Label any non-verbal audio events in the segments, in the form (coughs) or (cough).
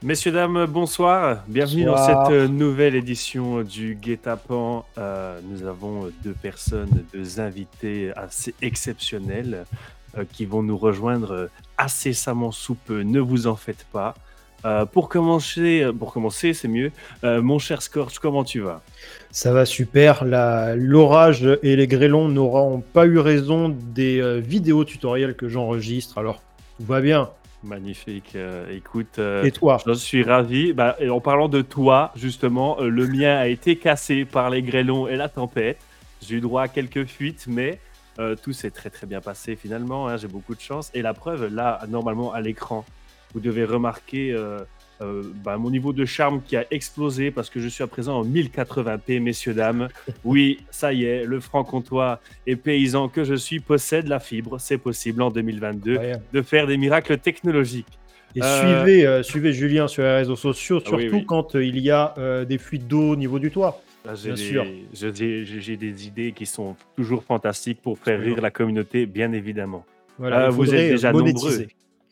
Messieurs, dames, bonsoir. Bienvenue dans cette euh, nouvelle édition du Guet-apens. Euh, nous avons deux personnes, deux invités assez exceptionnels euh, qui vont nous rejoindre incessamment sous peu. Ne vous en faites pas. pour commencer, pour commencer, c'est mieux. mon cher Scorch, comment tu vas? Ça va super. L'orage et les grêlons n'auront pas eu raison des vidéos tutoriels que j'enregistre. Alors, tout va bien. Magnifique. Euh, écoute, euh, et toi Je suis ravi. Bah, en parlant de toi, justement, euh, le mien a été cassé par les grêlons et la tempête. J'ai eu droit à quelques fuites, mais tout s'est très très bien passé finalement. Hein, j'ai beaucoup de chance. Et la preuve, là, normalement à l'écran, vous devez remarquer euh, bah, mon niveau de charme qui a explosé parce que je suis à présent en 1080p, messieurs, dames. Oui, ça y est, le franc-comtois et paysan que je suis possède la fibre. C'est possible en 2022 de faire des miracles technologiques. Et euh, suivez, euh, suivez Julien sur les réseaux sociaux, ah surtout quand il y a des fuites d'eau au niveau du toit. Bien sûr. J'ai des idées qui sont toujours fantastiques pour faire rire la communauté, bien évidemment. Voilà, vous êtes déjà nombreux.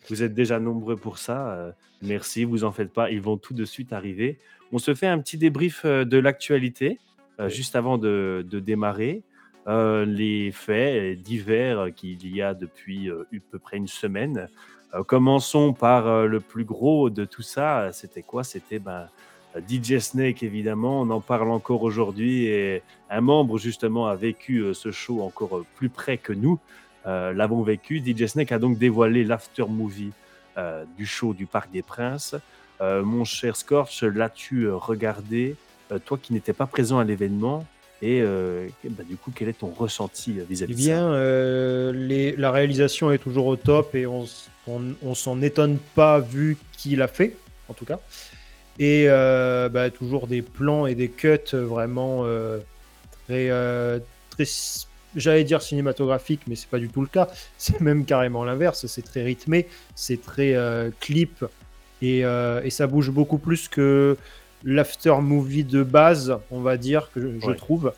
Vous êtes déjà nombreux pour ça. Euh, merci, vous en faites pas. Ils vont tout de suite arriver. On se fait un petit débrief euh, de l'actualité euh, juste avant de, démarrer. les faits divers qu'il y a depuis à peu près une semaine. commençons par le plus gros de tout ça. C'était quoi? C'était ben, DJ Snake, évidemment. On en parle encore aujourd'hui et un membre, justement, a vécu ce show encore plus près que nous. Euh, l'avons vécu. DJ Snake a donc dévoilé l'after movie euh, du show du Parc des Princes. Euh, mon cher Scorch, l'as-tu regardé Toi qui n'étais pas présent à l'événement, et bah, du coup, quel est ton ressenti vis-à-vis eh bien, la réalisation est toujours au top et on, on, s'en étonne pas vu qui l'a fait, en tout cas. Et bah, toujours des plans et des cuts vraiment très, très j'allais dire cinématographique, mais c'est pas du tout le cas. (laughs) C'est même carrément l'inverse. C'est très rythmé, c'est très euh, clip euh, et, ça bouge beaucoup plus que l'after movie de base, on va dire, que je, trouve.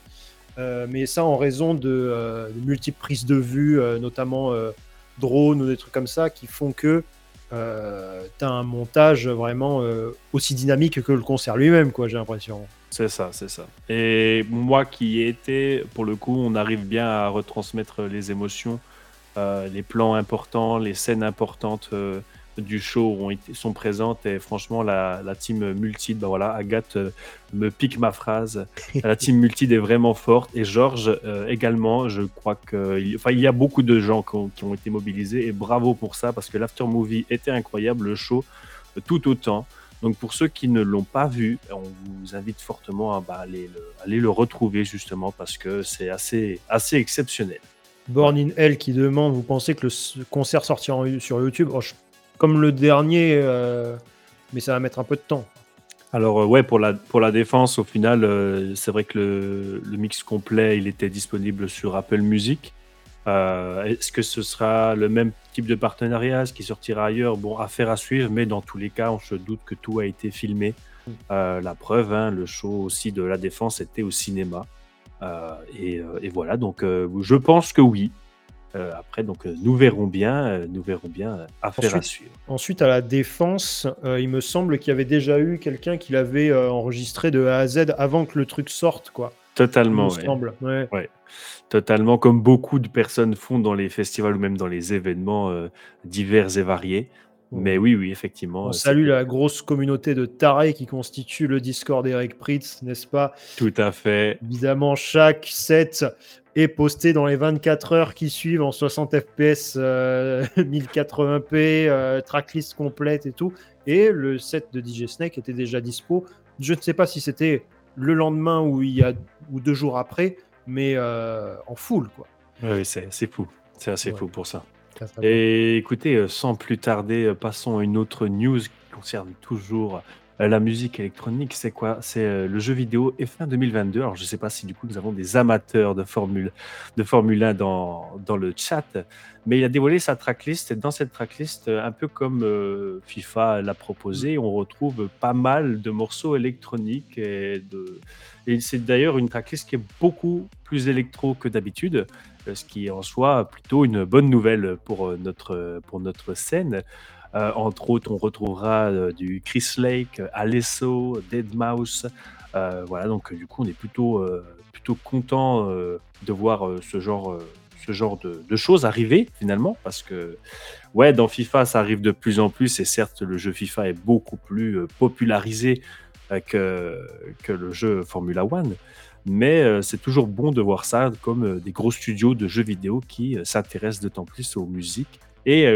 Euh, mais ça en raison de, multiples prises de vue, notamment drone ou des trucs comme ça, qui font que tu as un montage vraiment aussi dynamique que le concert lui-même, quoi, j'ai l'impression. C'est ça, c'est ça. Et moi qui ai été, pour le coup, on arrive bien à retransmettre les émotions, euh, les plans importants, les scènes importantes euh, du show ont été, sont présentes. Et franchement, la, team Multide, bah voilà, Agathe euh, me pique ma phrase. (laughs) la team Multide est vraiment forte. Et Georges également, je crois qu'il enfin, il y a beaucoup de gens qui ont, qui ont été mobilisés. Et bravo pour ça, parce que l'after movie était incroyable, le show tout autant. Donc pour ceux qui ne l'ont pas vu, on vous invite fortement à bah, aller, le, retrouver justement parce que c'est assez, assez exceptionnel. Born in Hell qui demande, vous pensez que le concert sortira sur YouTube? Oh, Comme le dernier, euh, mais ça va mettre un peu de temps. Alors euh, ouais, pour la, pour la défense, au final, euh, c'est vrai que le, le, mix complet, il était disponible sur Apple Music. Euh, est-ce que ce sera le même type de partenariat? Ce qui sortira ailleurs? Bon, affaire à suivre, mais dans tous les cas, on se doute que tout a été filmé. Mm. Euh, la preuve, hein, le show aussi de la défense était au cinéma. Euh, et, voilà, donc je pense que oui. après, donc nous verrons bien, nous verrons bien. Affaire à suivre. Ensuite, à la défense, il me semble qu'il y avait déjà eu quelqu'un qui l'avait enregistré de A à Z avant que le truc sorte, quoi. Totalement. Semble. Ouais. Totalement, comme beaucoup de personnes font dans les festivals ou même dans les événements euh, divers et variés. Mais oui, oui, effectivement. On euh, salue la grosse communauté de tarés qui constitue le Discord d'Eric Pritz, n'est-ce pas? Tout à fait. Évidemment, chaque set est posté dans les 24 heures qui suivent en 60 FPS, 1080p, tracklist complète et tout. Et le set de DJ Snake était déjà dispo. Je ne sais pas si c'était le lendemain ou, il y a, ou deux jours après, mais euh, en full, quoi. Oui, c'est fou. C'est assez fou pour ça. Et écoutez, euh, sans plus tarder, euh, passons à une autre news qui concerne toujours la musique électronique. C'est quoi? C'est le jeu vidéo F1 2022. Alors, je ne sais pas si du coup nous avons des amateurs de Formule, de Formule 1 dans, dans le chat, mais il a dévoilé sa tracklist. Et dans cette tracklist, un peu comme FIFA l'a proposé, on retrouve pas mal de morceaux électroniques et de et c'est d'ailleurs une tracklist qui est beaucoup plus électro que d'habitude, euh, ce qui est en soi plutôt une bonne nouvelle pour euh, notre, pour notre scène. Entre autres, on retrouvera du Chris Lake, Alesso, Deadmau5. voilà, donc du coup, on est plutôt, plutôt content de voir ce genre ce genre de, choses arriver finalement parce que ouais dans FIFA ça arrive de plus en plus et certes le jeu FIFA est beaucoup plus popularisé que, que le jeu Formula One mais euh, c'est toujours bon de voir ça comme euh, des gros studios de jeux vidéo qui euh, s'intéressent d'autant plus aux musiques et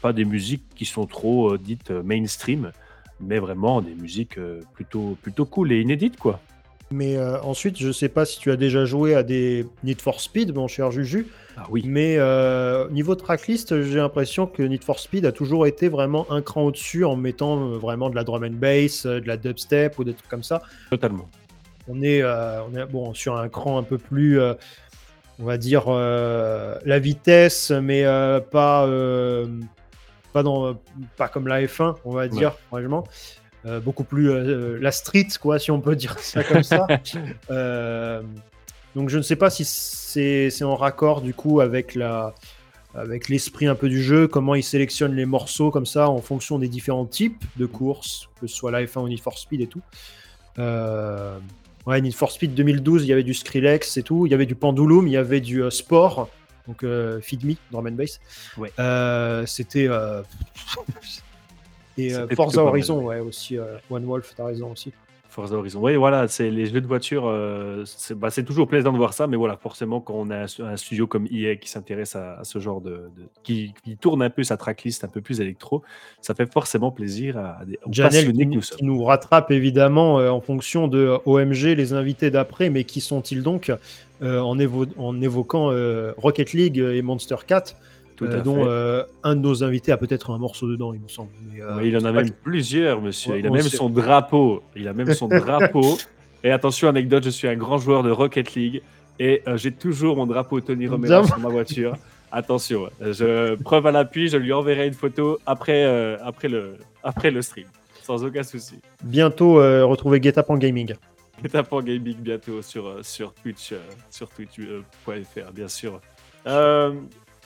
pas des musiques qui sont trop dites mainstream, mais vraiment des musiques plutôt, plutôt cool et inédites quoi. Mais ensuite, je sais pas si tu as déjà joué à des Need for Speed, mon cher Juju. Ah oui. Mais niveau tracklist, j'ai l'impression que Need for Speed a toujours été vraiment un cran au-dessus en mettant vraiment de la drum and bass, de la dubstep ou des trucs comme ça. Totalement on est, euh, on est bon, sur un cran un peu plus, euh, on va dire, euh, la vitesse, mais pas, pas, dans, pas comme la F1, on va dire, franchement. beaucoup plus la street, quoi, si on peut (laughs) dire ça comme ça. (laughs) donc je ne sais pas si c'est en raccord du coup avec la avec l'esprit un peu du jeu, comment il sélectionne les morceaux comme ça en fonction des différents types de courses, que ce soit la F1 ou Need for Speed et tout. Euh, Ouais, Need for Speed 2012, il y avait du Skrillex et tout. Il y avait du Pendulum, il y avait du euh, Sport, donc euh, Feed Me, Drum and Bass. Ouais. Euh, c'était. (laughs) et Forza Horizon, ouais, aussi. One Wolf, t'as raison aussi. Forza Horizon. Oui, voilà, c'est les jeux de voiture, euh, bah, c'est toujours plaisant de voir ça, mais voilà, forcément, quand on a un, studio comme EA qui s'intéresse à, ce genre de. qui, tourne un peu sa tracklist un peu plus électro, ça fait forcément plaisir à, des Janelle qui, nous, qui nous rattrape évidemment euh, en fonction de euh, OMG, les invités d'après, mais qui sont-ils donc en, en, évoquant Rocket League et Monster 4 euh, dont euh, un de nos invités a peut-être un morceau dedans, il me semble. Euh, il en a même plusieurs, monsieur. il a même son drapeau. Il a même son (laughs) drapeau. Et attention, anecdote, je suis un grand joueur de Rocket League et j'ai toujours mon drapeau Tony Romero sur ma voiture. Attention, je preuve à l'appui, je lui enverrai une photo après, après, le, après le stream, sans aucun souci. Bientôt, retrouver GetUp Gaming. GetUp Gaming bientôt sur, sur Twitch, sur twitch.fr, bien sûr. Euh,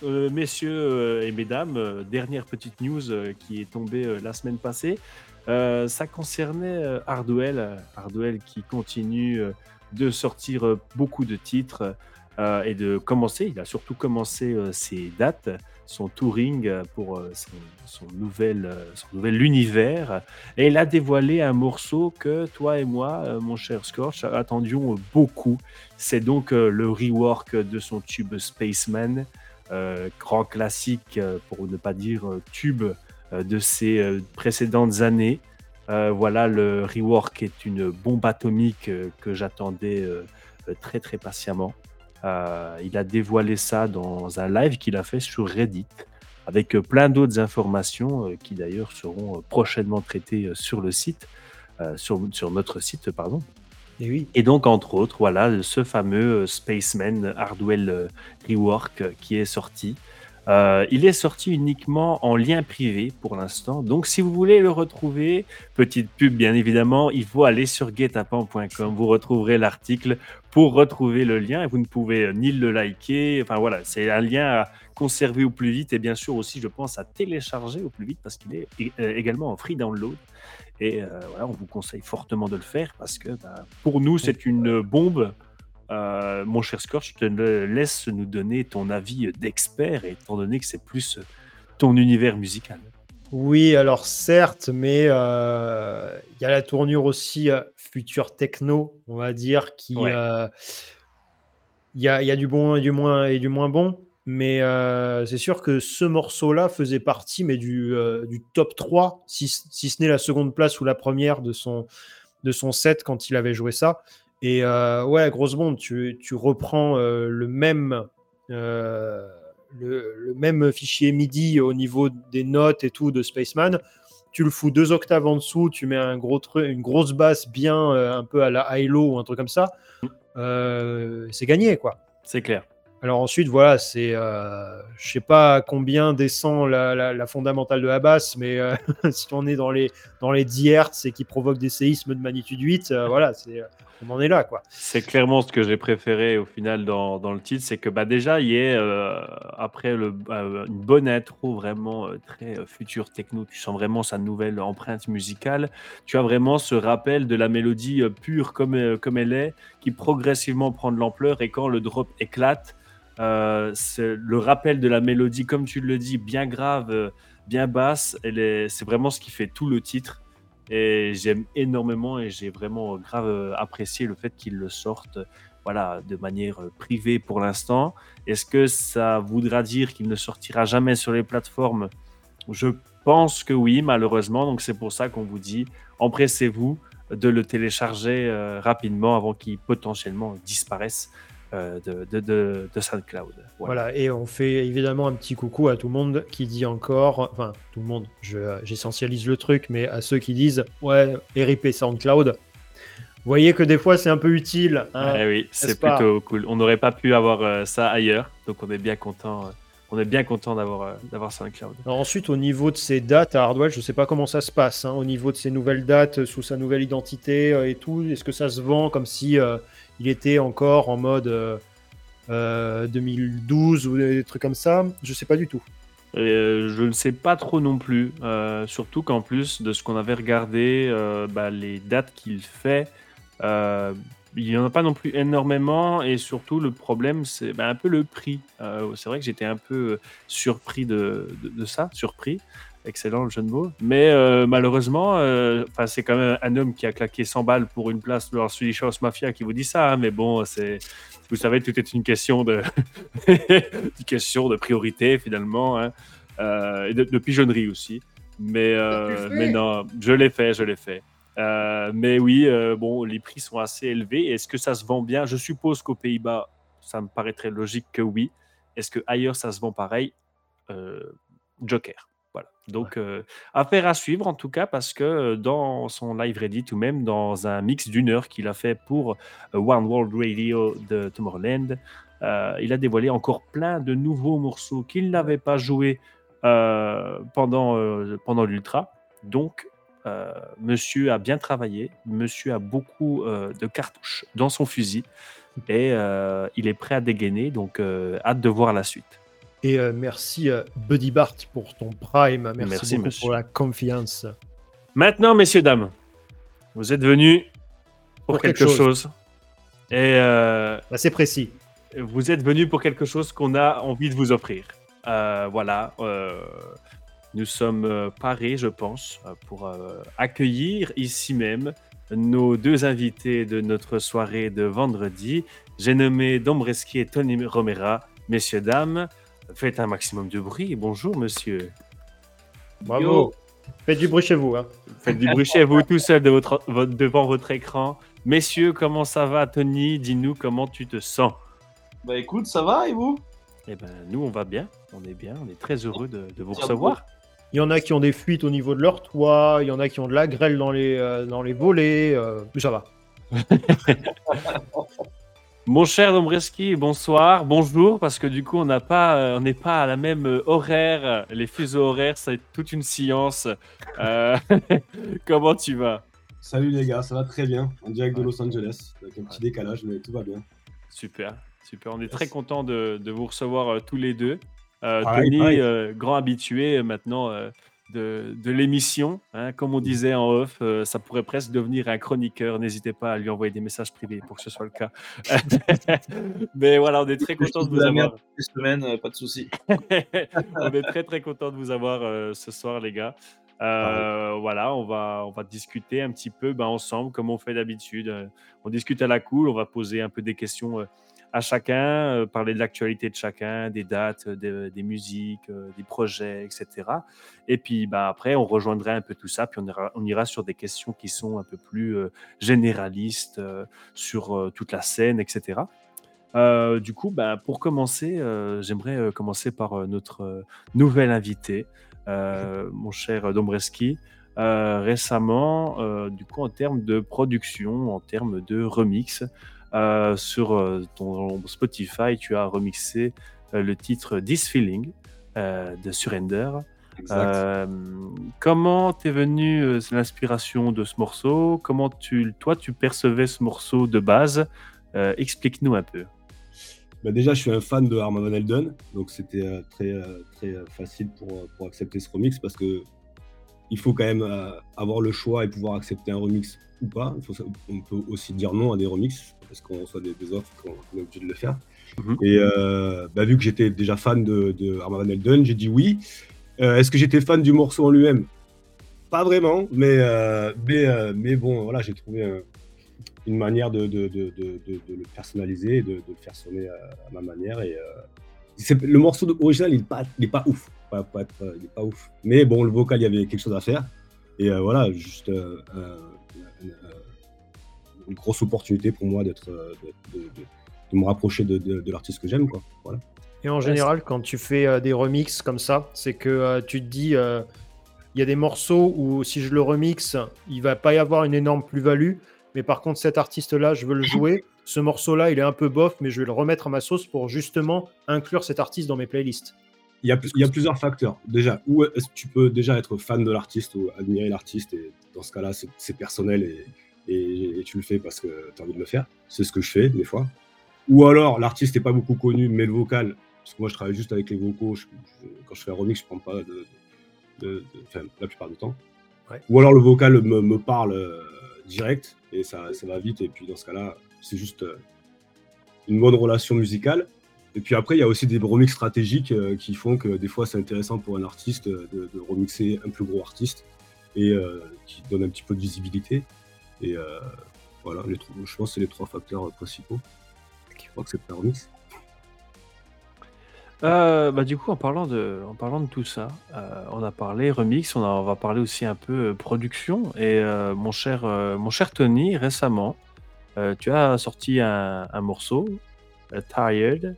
messieurs euh, et mesdames, euh, dernière petite news qui est tombée la semaine passée. ça concernait Hardwell, Hardwell qui continue de sortir beaucoup de titres et de commencer. Il a surtout commencé ses dates, son touring pour son, nouvel, son nouvel univers. Et il a dévoilé un morceau que toi et moi, mon cher Scorch, attendions beaucoup. C'est donc le rework de son tube Spaceman. Euh, grand classique, euh, pour ne pas dire euh, tube, de ces précédentes années. voilà, le rework est une bombe atomique que j'attendais très très patiemment. il a dévoilé ça dans un live qu'il a fait sur Reddit avec plein d'autres informations qui d'ailleurs seront prochainement traitées sur le site, sur, sur notre site, pardon. Et, donc, entre autres, voilà, ce fameux euh, Spaceman Hardwell euh, Rework euh, qui est sorti. il est sorti uniquement en lien privé pour l'instant. Donc, si vous voulez le retrouver, petite pub bien évidemment, il faut aller sur guetapan.com. Vous retrouverez l'article pour retrouver le lien et vous ne pouvez ni le liker. Enfin voilà, c'est un lien à conserver au plus vite et bien sûr aussi, je pense, à télécharger au plus vite parce qu'il est également en free download. Et euh, voilà, on vous conseille fortement de le faire parce que bah, pour nous, c'est une bombe. Euh, mon cher Scorch, je te laisse nous donner ton avis d'expert, étant donné que c'est plus ton univers musical. Oui, alors certes, mais euh, il y a la tournure aussi future techno, on va dire, qui il y, a, y, a, du bon et du moins et du moins bon. Mais euh, c'est sûr que ce morceau-là faisait partie mais du, euh, du top 3, si, si ce n'est la seconde place ou la première de son, de son set quand il avait joué ça. Et euh, ouais, grosse bombe, tu, tu reprends le, même, le, le, même fichier MIDI au niveau des notes et tout de Spaceman. Tu le fous deux octaves en dessous, tu mets un gros une grosse basse bien un peu à la high-low ou un truc comme ça. Mm. c'est gagné, quoi. C'est clair. Alors ensuite, voilà, c'est, euh, je sais pas combien descend la, fondamentale de basse, mais euh, (laughs) si on est dans les dans les 10 Hz et qui provoque des séismes de magnitude 8, euh, voilà, c'est on en est là, quoi. C'est clairement ce que j'ai préféré au final dans, dans le titre, c'est que bah, déjà, il y a, euh, après euh, une bonne intro vraiment euh, très future techno, tu sens vraiment sa nouvelle empreinte musicale. Tu as vraiment ce rappel de la mélodie pure comme, comme elle est, qui progressivement prend de l'ampleur et quand le drop éclate, c'est le rappel de la mélodie, comme tu le dis, bien grave, bien basse, c'est vraiment ce qui fait tout le titre. Et j'aime énormément et j'ai vraiment grave euh, apprécié le fait qu'ils le sortent voilà, de manière euh, privée pour l'instant. Est-ce que ça voudra dire qu'il ne sortira jamais sur les plateformes? Je pense que oui, malheureusement. Donc c'est pour ça qu'on vous dit, empressez-vous de le télécharger euh, rapidement avant qu'il potentiellement disparaisse euh, de, de, de, SoundCloud. Voilà. et on fait évidemment un petit coucou à tout le monde qui dit encore, enfin tout le monde, j'essentialise le truc, mais à ceux qui disent ouais, RIP SoundCloud. Vous voyez que des fois c'est un peu utile. Hein, eh oui, c'est plutôt cool. On n'aurait pas pu avoir euh, ça ailleurs, donc on est bien content. Euh, on est bien content d'avoir d'avoir SoundCloud. ensuite, au niveau de ses dates à Hardwell, je ne sais pas comment ça se passe. Hein, au niveau de ses nouvelles dates, sous sa nouvelle identité et tout, est-ce que ça se vend comme si il était encore en mode 2012 euh, euh, ou des trucs comme ça. Je sais pas du tout. Euh, je ne sais pas trop non plus. surtout qu'en plus de ce qu'on avait regardé, bah, les dates qu'il fait, il n'y en a pas non plus énormément. Et surtout, le problème, c'est bah, un peu le prix. c'est vrai que j'étais un peu surpris de, de ça, surpris excellent le jeu de mots. Mais euh, malheureusement, euh, c'est quand même un homme qui a claqué 100 balles pour une place dans Swedish House Mafia qui vous dit ça. Hein, mais bon, c'est, vous savez, tout est une question de, (laughs) une question de priorité finalement, hein, euh, et de, pigeonnerie aussi. Mais, mais non, je l'ai fait, je l'ai fait. mais oui, bon, les prix sont assez élevés. Est-ce que ça se vend bien? Je suppose qu'aux Pays-Bas, ça me paraîtrait logique que oui. Est-ce que ailleurs ça se vend pareil? Joker. Donc, euh, affaire à suivre en tout cas, parce que euh, dans son live Reddit ou même dans un mix d'une heure qu'il a fait pour euh, One World Radio de Tomorrowland, il a dévoilé encore plein de nouveaux morceaux qu'il n'avait pas joués pendant, pendant l'Ultra. Donc, monsieur a bien travaillé, monsieur a beaucoup de cartouches dans son fusil et il est prêt à dégainer. Donc, hâte de voir la suite. Et euh, merci euh, Buddy Bart pour ton prime. Merci, beaucoup pour la confiance. Maintenant, messieurs, dames, vous êtes venus pour, quelque, chose. Et euh, c'est précis. Vous êtes venus pour quelque chose qu'on a envie de vous offrir. voilà. nous sommes parés, je pense, pour accueillir ici même nos deux invités de notre soirée de vendredi. J'ai nommé Dombreski et Tony Romera. Messieurs, dames, Faites un maximum de bruit. Bonjour, monsieur. Bravo. Faites du bruit chez vous. Hein. Faites du bruit chez vous, tout seul de votre, devant votre écran. Messieurs, comment ça va, Tony? Dis-nous comment tu te sens. Bah écoute, ça va et vous? Eh ben, nous, on va bien. On est bien. On est très heureux de, vous recevoir. Il y en a qui ont des fuites au niveau de leur toit. Il y en a qui ont de la grêle dans les, euh, dans les volets. Euh, ça va. (laughs) Mon cher Dombreski, bonsoir, bonjour, parce que du coup, on n'a pas, euh, on n'est pas à la même euh, horaire. Les fuseaux horaires, c'est toute une science. Euh, (laughs) comment tu vas? Salut les gars, ça va très bien. En direct de Los Angeles, avec un petit décalage, mais tout va bien. Super, super. On est très content de, vous recevoir tous les deux. Tony, grand habitué maintenant de, l'émission. Hein. Comme on disait en off, euh, ça pourrait presque devenir un chroniqueur. N'hésitez pas à lui envoyer des messages privés pour que ce soit le cas. (laughs) Mais voilà, on est très content de vous avoir. Semaine, euh, pas de souci. (laughs) on est très très content de vous avoir euh, ce soir, les gars. voilà, on va, on va discuter un petit peu ben, ensemble, comme on fait d'habitude. On discute à la cool, on va poser un peu des questions à chacun, euh, parler de l'actualité de chacun, des dates, des musiques, euh, des projets, etc. Et puis bah, après, on rejoindrait un peu tout ça, puis on ira, on ira sur des questions qui sont un peu plus euh, généralistes sur toute la scène, etc. du coup, bah, pour commencer, j'aimerais commencer par notre nouvel invité, mon cher Dombreski. récemment, du coup, en termes de production, en termes de remix, sur ton Spotify, tu as remixé le titre This Feeling de Surrender. comment t'es venu l'inspiration de ce morceau? Comment tu, toi, tu percevais ce morceau de base? Explique-nous un peu. Bah, déjà, je suis un fan de Arma Van Elden, donc c'était euh, très, euh, très euh, facile pour, pour, accepter ce remix parce que il faut quand même avoir le choix et pouvoir accepter un remix ou pas. on peut aussi dire non à des remixes parce qu'on reçoit des, offres qu'on est obligé de le faire. Mhm. Et bah, vu que j'étais déjà fan de, de Arma Van Elden, j'ai dit oui. Est-ce que j'étais fan du morceau en lui-même? Pas vraiment, mais, mais, mais bon, voilà, j'ai trouvé un une manière de, de, de, de, le personnaliser et de, le faire sonner à, ma manière. Et, euh, le morceau original, il n'est pas, il est pas ouf. Pas, pas, il est pas ouf. Mais bon, le vocal, il y avait quelque chose à faire. Et euh, voilà, juste euh, une, grosse opportunité pour moi d'être, de, me rapprocher de, l'artiste que j'aime. Quoi. Voilà. Et en général, quand tu fais des remixes comme ça, c'est que tu te dis, il y a des morceaux où si je le remixe, il va pas y avoir une énorme plus-value mais par contre, cet artiste-là, je veux le jouer. Ce morceau-là, il est un peu bof, mais je vais le remettre à ma sauce pour justement inclure cet artiste dans mes playlists. Il y a, il y a plusieurs facteurs. Déjà, où est-ce que tu peux déjà être fan de l'artiste ou admirer l'artiste? Et dans ce cas-là, c'est personnel et, et, tu le fais parce que tu as envie de le faire. C'est ce que je fais des fois. Ou alors, l'artiste n'est pas beaucoup connu, mais le vocal, parce que moi, je travaille juste avec les vocaux. quand je fais un remix, je prends pas de, de, la plupart du temps. Ou alors, le vocal me, me parle euh, direct et ça, ça va vite. Et puis dans ce cas-là, c'est juste euh, une bonne relation musicale. Et puis après, il y a aussi des remixes stratégiques euh, qui font que des fois, c'est intéressant pour un artiste de, de, remixer un plus gros artiste et qui donne un petit peu de visibilité. Et voilà, les, je pense que c'est les trois facteurs principaux qui font que c'est un remix. Euh, bah, du coup, en parlant de, en parlant de tout ça, euh, on a parlé remix, on, on va parler aussi un peu euh, production. Et mon cher, mon cher Tony, récemment, tu as sorti un, un morceau, Tired.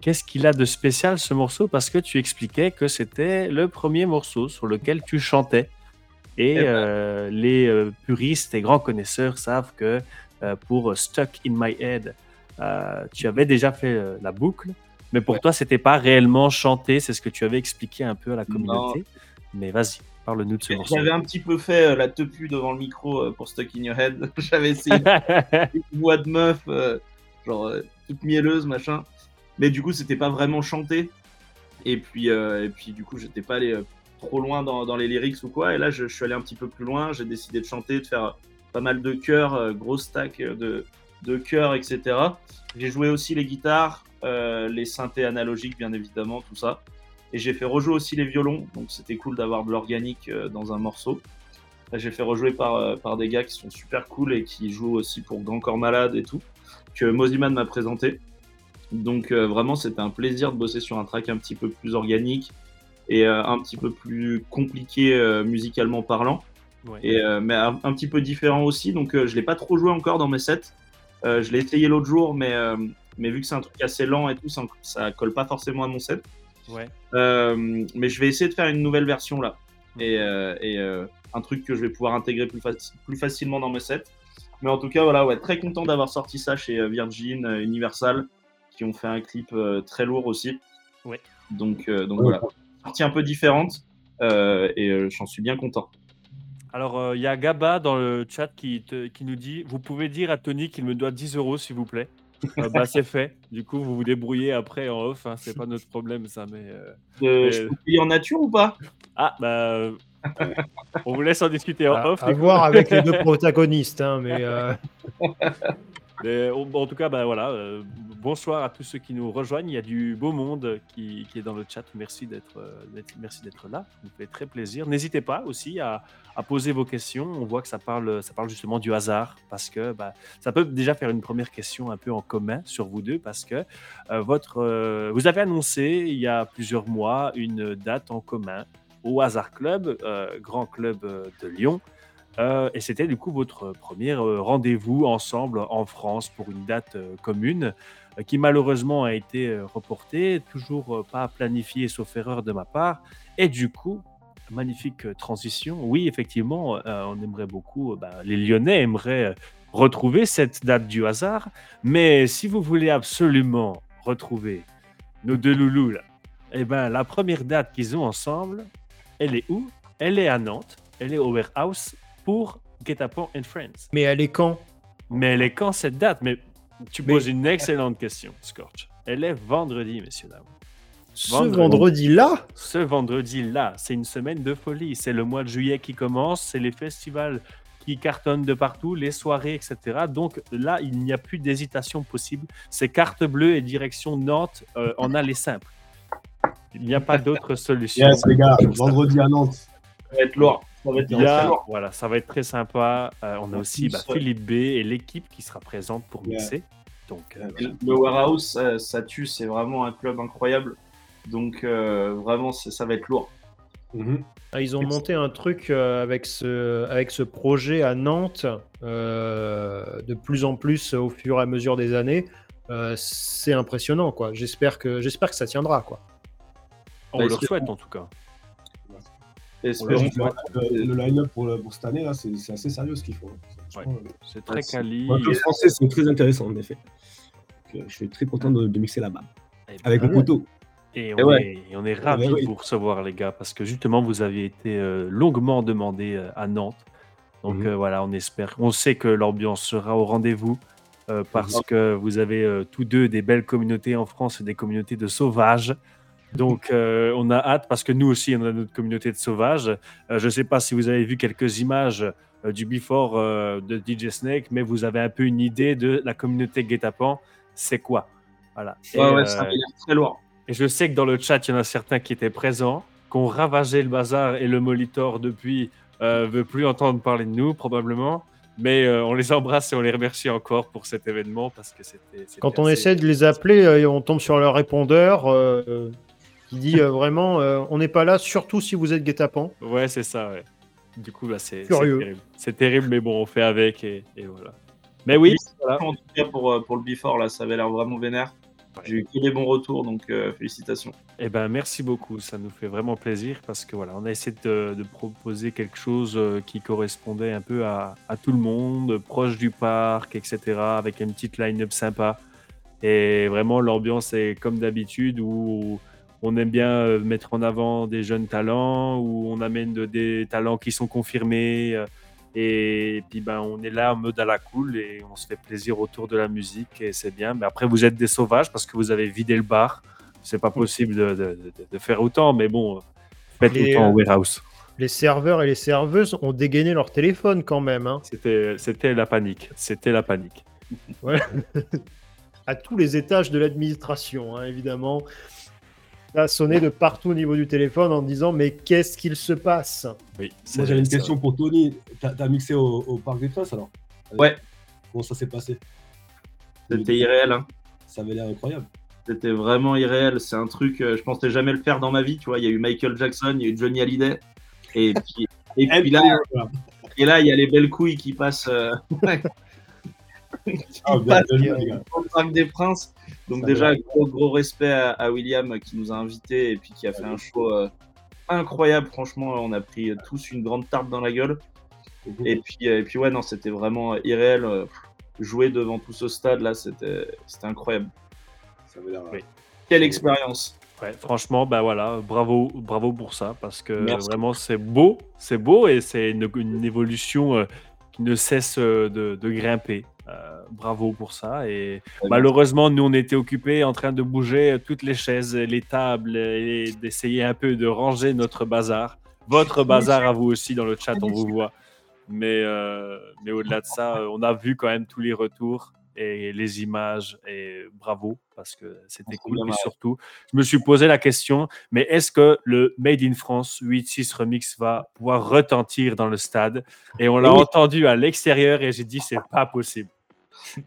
Qu'est-ce qu'il a de spécial ce morceau? Parce que tu expliquais que c'était le premier morceau sur lequel tu chantais. Et eh ben. les puristes et grands connaisseurs savent que pour Stuck in My Head, tu avais déjà fait la boucle. Mais pour toi, c'était pas réellement chanté, c'est ce que tu avais expliqué un peu à la communauté. Mais vas-y, parle-nous de ce morceau. J'avais un petit peu fait euh, la tepu devant le micro euh, pour Stuck in Your Head. (laughs) J'avais essayé (laughs) une voix de meuf, euh, genre toute mielleuse, machin. Mais du coup, c'était pas vraiment chanté. Et puis, et puis du coup, j'étais pas allé trop loin dans, les lyrics ou quoi. Et là, je, suis allé un petit peu plus loin. J'ai décidé de chanter, de faire pas mal de chœurs, gros stack de, de chœurs, etc. J'ai joué aussi les guitares, euh, les synthés analogiques, bien évidemment, tout ça. Et j'ai fait rejouer aussi les violons, donc c'était cool d'avoir de l'organique euh, dans un morceau. J'ai fait rejouer par, euh, par des gars qui sont super cool et qui jouent aussi pour Grand Corps Malade et tout, que Moziman m'a présenté. Donc vraiment, c'était un plaisir de bosser sur un track un petit peu plus organique et un petit peu plus compliqué musicalement parlant. Et, mais un, petit peu différent aussi. Donc je l'ai pas trop joué encore dans mes sets. je l'ai essayé l'autre jour, mais mais vu que c'est un truc assez lent et tout, ça, ça colle pas forcément à mon set. Ouais. Euh, mais je vais essayer de faire une nouvelle version là. Mhm. Et, euh, et euh, un truc que je vais pouvoir intégrer plus, plus, facilement dans mes sets. Mais en tout cas, voilà, ouais, très content d'avoir sorti ça chez Virgin, Universal, qui ont fait un clip très lourd aussi. Ouais. Donc, donc voilà, partie un peu différente et j'en suis bien content. Alors, il y a Gaba dans le chat qui, qui nous dit Vous pouvez dire à Tony qu'il me doit 10 euros, s'il vous plaît. Ah bah, c'est fait. Du coup, vous vous débrouillez après en off. Hein. C'est pas notre problème, ça. Mais, euh, euh Je peux payer en nature ou pas? Ah, bah. Euh, on vous laisse en discuter en off. À voir avec les deux (laughs) protagonistes. Hein, mais, en tout cas, bah, voilà, euh, bonsoir à tous ceux qui nous rejoignent. Il y a du beau monde qui, est dans le chat. Merci d'être euh, merci d'être là. Ça nous fait très plaisir. N'hésitez pas aussi à, poser vos questions. On voit que ça parle, ça parle justement du hasard parce que bah, ça peut déjà faire une première question un peu en commun sur vous deux parce que euh, vous avez annoncé il y a plusieurs mois une date en commun au Hasard Club, grand club de Lyon. Euh, et c'était du coup votre premier euh, rendez-vous ensemble en France pour une date euh, commune qui malheureusement a été reportée, toujours pas planifiée sauf erreur de ma part. Et du coup, magnifique transition. Oui, effectivement, on aimerait beaucoup, bah, les Lyonnais aimeraient retrouver cette date du hasard, mais si vous voulez absolument retrouver nos deux loulous, eh ben, la première date qu'ils ont ensemble, elle est où? Elle est à Nantes, elle est au warehouse pour Guet-apens and Friends. Mais elle est quand? Mais elle est quand cette date? Mais tu poses une excellente question, Scorch. Elle est vendredi, messieurs, dames. Ce vendredi-là? Ce vendredi-là, c'est une semaine de folie. C'est le mois de juillet qui commence, c'est les festivals qui cartonnent de partout, les soirées, etc. Donc là, il n'y a plus d'hésitation possible. C'est carte bleue et direction Nantes euh, en aller simple. Il n'y a pas d'autre solution. Yes, les gars, vendredi à Nantes. Ça va être lourd. Ça va être, Voilà, ça va être très sympa. Euh, on a aussi bah, Philippe B et l'équipe qui sera présente pour mixer. Donc, euh, le Warehouse, ça, tue, c'est vraiment un club incroyable. Donc vraiment, ça va être lourd. Mhm. Ah, ils ont monté un truc euh, avec, ce, avec ce projet à Nantes, euh, de plus en plus au fur et à mesure des années. Euh, c'est impressionnant, quoi. J'espère que, j'espère que ça tiendra, quoi. On bah, le souhaite, en tout cas. Le, line-up pour, pour, cette année, là, c'est, assez sérieux ce qu'ils font. c'est très quali. Le français, c'est très intéressant, en effet. je suis très content de, mixer là-bas. Eh ben, avec mon couteau. Et on, est, on est ravis de vous recevoir, les gars, parce que justement, vous aviez été euh, longuement demandé euh, à Nantes. Donc mhm. euh, voilà, on espère. On sait que l'ambiance sera au rendez-vous parce mhm. que vous avez tous deux des belles communautés en France et des communautés de sauvages. Donc on a hâte parce que nous aussi, on a notre communauté de sauvages. je ne sais pas si vous avez vu quelques images du before de DJ Snake, mais vous avez un peu une idée de la communauté guet-apens. C'est quoi? Voilà. Ouais, ouais, ça très loin. Et je sais que dans le chat, il y en a certains qui étaient présents, qui ont ravagé le bazar et le Molitor depuis euh, veut plus entendre parler de nous, probablement. Mais euh, on les embrasse et on les remercie encore pour cet événement parce que c'était. Quand on essaie de les appeler, euh, on tombe sur leur répondeur euh, qui dit vraiment on n'est pas là, surtout si vous êtes guet-apens. Ouais, c'est ça, ouais. Du coup, bah, c'est terrible. C'est terrible, mais bon, on fait avec et, voilà. Mais oui, en tout cas pour, pour le Before, là, ça avait l'air vraiment vénère. J'ai eu que des bons retours, donc euh, félicitations. Eh ben, merci beaucoup, ça nous fait vraiment plaisir parce que voilà, on a essayé de, proposer quelque chose euh, qui correspondait un peu à, tout le monde, proche du parc, etc., avec une petite line-up sympa. Et vraiment, l'ambiance est comme d'habitude où on aime bien euh, mettre en avant des jeunes talents, où on amène des talents qui sont confirmés. Et puis ben, on est là en mode à la cool et on se fait plaisir autour de la musique et c'est bien. Mais après, vous êtes des sauvages parce que vous avez vidé le bar. C'est pas possible de, de, faire autant, mais bon, faites autant au warehouse. Les serveurs et les serveuses ont dégainé leur téléphone quand même. Hein. C'était la panique. C'était la panique. Ouais. (laughs) à tous les étages de l'administration, hein, évidemment a sonné de partout au niveau du téléphone en disant mais qu'est-ce qu'il se passe? Oui. Moi j'avais une question pour Tony. T'as as mixé au, Parc des Princes alors? Ouais. Comment ça s'est passé? C'était irréel. Hein. Ça avait l'air incroyable. C'était vraiment irréel. C'est un truc, euh, je pensais jamais le faire dans ma vie. Tu vois, il y a eu Michael Jackson, il y a eu Johnny Hallyday. Et puis, et (laughs) puis là, et là, il y a les belles couilles qui passent. Euh, (laughs) ah, au Parc des Princes. Donc déjà, gros, gros respect à, William qui nous a invités et puis qui a fait un show euh, incroyable. Franchement, on a pris tous une grande tarte dans la gueule. Et puis, euh, et puis ouais, non, c'était vraiment irréel. Euh, jouer devant tout ce stade là, c'était incroyable. Ça Quelle expérience. Ouais, franchement, bah voilà, bravo, bravo pour ça, parce que vraiment c'est beau, c'est beau et c'est une, évolution qui ne cesse de, de grimper. Euh, bravo pour ça. Et malheureusement, nous, on était occupés en train de bouger toutes les chaises, les tables et d'essayer un peu de ranger notre bazar. Votre bazar à vous aussi dans le chat, on vous voit. Mais, euh, mais au-delà de ça, euh, on a vu quand même tous les retours et les images et bravo parce que c'était cool. Et surtout, je me suis posé la question, mais est-ce que le Made in France 8-6 Remix va pouvoir retentir dans le stade? Et on l'a entendu à l'extérieur et j'ai dit, c'est pas possible.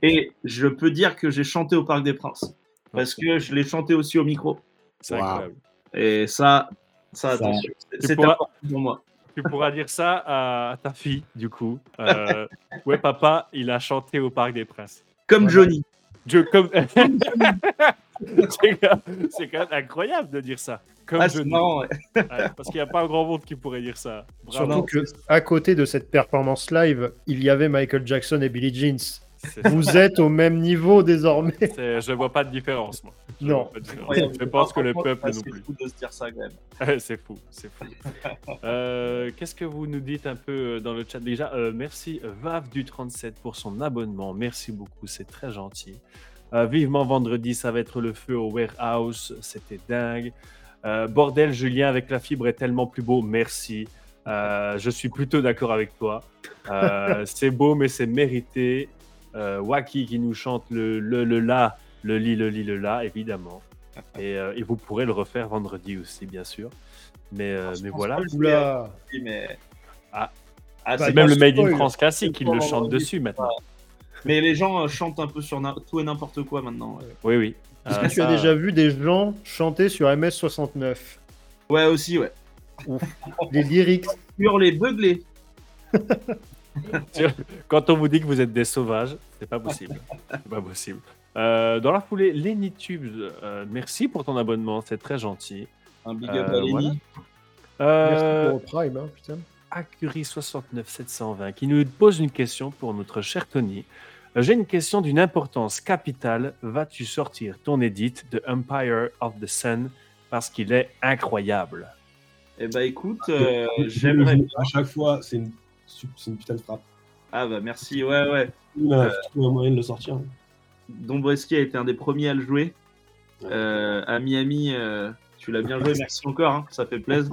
Et je peux dire que j'ai chanté au Parc des Princes. Parce que je l'ai chanté aussi au micro. C'est incroyable. Et ça, ça, attention. C'est important pour moi. Tu pourras dire ça à ta fille, du coup. Euh, ouais, papa, il a chanté au Parc des Princes. Comme Johnny. Je, comme... (laughs) c'est quand même incroyable de dire ça. Comme ah, je parce qu'il n'y a pas un grand monde qui pourrait dire ça. Surtout que à côté de cette performance live, il y avait Michael Jackson et Billie Jeans. Vous êtes au même niveau désormais. Je vois pas de différence, moi. non. Je pense que le peuple non plus. C'est fou de se dire ça quand même. c'est fou, c'est fou. Euh, qu'est-ce que vous nous dites un peu euh, dans le chat? Déjà euh, Merci Vav du 37 pour son abonnement. Merci beaucoup, c'est très gentil. vivement vendredi, ça va être le feu au warehouse. C'était dingue. bordel, Julien, avec la fibre est tellement plus beau. Merci. je suis plutôt d'accord avec toi. (laughs) c'est beau, mais c'est mérité. Euh, Waki qui nous chante le, le, le la, le li, le li, le la, évidemment. (laughs) Et, euh, et, vous pourrez le refaire vendredi aussi, bien sûr. Mais, euh, mais voilà. Mais... Ah. ah c'est même le Made in France classique qui le chante dessus maintenant. Mais les gens chantent un peu sur tout et n'importe quoi maintenant. Oui, oui. Est-ce que tu as déjà vu des gens chanter sur MS69 Ouais, aussi, ouais. les lyrics. Sur les beuglés. (laughs) (laughs) Quand on vous dit que vous êtes des sauvages, c'est pas possible. C'est pas possible. Euh, dans la foulée, Lenny Tubes, euh, merci pour ton abonnement, c'est très gentil. Un big up à euh, Lenny. Merci pour le Prime, hein, putain. Acuri 69720 qui nous pose une question pour notre cher Tony. J'ai une question d'une importance capitale. Vas-tu sortir ton edit de Empire of the Sun parce qu'il est incroyable? Eh ben écoute, j'aimerais. À chaque fois, c'est une c'est une putain de frappe. Ah bah merci, ouais, ouais. Il a trouvé un moyen de le sortir. Dombreski a été un des premiers à le jouer. Euh, à Miami, euh, tu l'as bien joué, merci encore, hein, ça fait plaisir.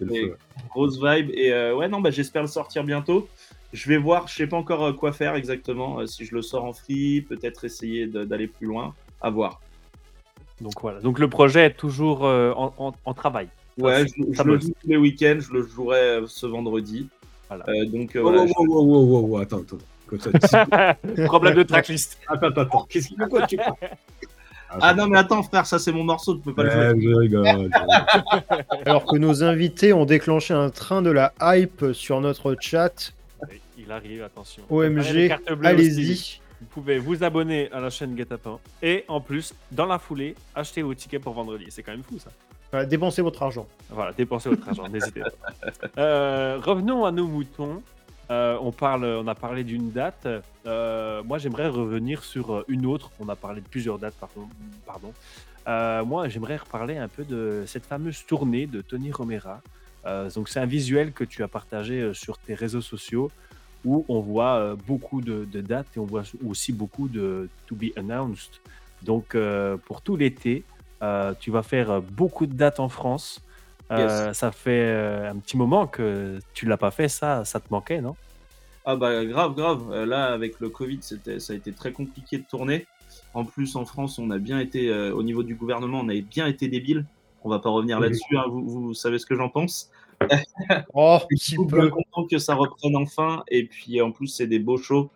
(laughs) grosse vibe. Et euh, ouais, non, bah, j'espère le sortir bientôt. Je vais voir, je sais pas encore quoi faire exactement. si je le sors en free, peut-être essayer d'aller plus loin. À voir. Donc voilà. Donc le projet est toujours en, travail. Ouais, je, je le joue tous les week-ends. Je le jouerai ce vendredi. Euh, donc, euh, voilà, oh, oh, oh, attends, attends. (laughs) Problème de tracklist. Attends, attends, attends. Qu'est-ce qu'il quoi tu Ah non, mais attends, frère, ça c'est mon morceau, tu peux pas le jouer. Alors que nos invités ont déclenché un train de la hype sur notre chat. Il arrive, attention. OMG, allez-y. Vous pouvez vous abonner à la chaîne Guetapin et en plus, dans la foulée, acheter vos tickets pour vendredi. C'est quand même fou ça. Voilà, dépensez votre argent. Voilà, dépensez votre argent, (laughs) n'hésitez pas. Euh, revenons à nos moutons. Euh, on, parle, on a parlé d'une date. Euh, moi, j'aimerais revenir sur une autre. On a parlé de plusieurs dates, pardon. moi, j'aimerais reparler un peu de cette fameuse tournée de Tony Romera. donc, c'est un visuel que tu as partagé sur tes réseaux sociaux où on voit beaucoup de, de, dates et on voit aussi beaucoup de to be announced. Donc, pour tout l'été, euh, tu vas faire euh, beaucoup de dates en France. Euh, ça fait un petit moment que tu l'as pas fait, ça, ça te manquait, non? Ah bah grave, grave. là, avec le Covid, c'était, ça a été très compliqué de tourner. En plus, en France, on a bien été, au niveau du gouvernement, on avait bien été débile. On va pas revenir là-dessus, hein, vous, vous, savez ce que j'en pense. (laughs) oh, je suis content que ça reprenne enfin. Et puis en plus, c'est des beaux shows,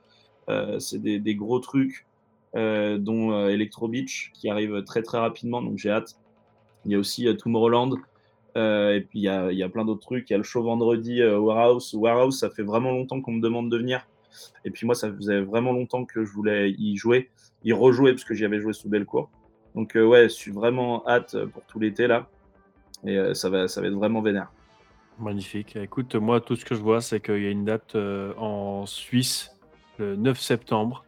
c'est des, des, gros trucs. Euh, dont euh, Electro Beach qui arrive très très rapidement, donc j'ai hâte. Il y a aussi euh, Tomorrowland. et puis il y a, plein d'autres trucs. Il y a le show vendredi Warehouse. Warehouse, ça fait vraiment longtemps qu'on me demande de venir. Et puis moi, ça faisait vraiment longtemps que je voulais y jouer, y rejouer, parce que j'y avais joué sous Bellecour. Donc ouais, je suis vraiment hâte pour tout l'été là. Et ça, va, ça va être vraiment vénère. Magnifique. Écoute, moi, tout ce que je vois, c'est qu'il y a une date en Suisse, le 9 septembre.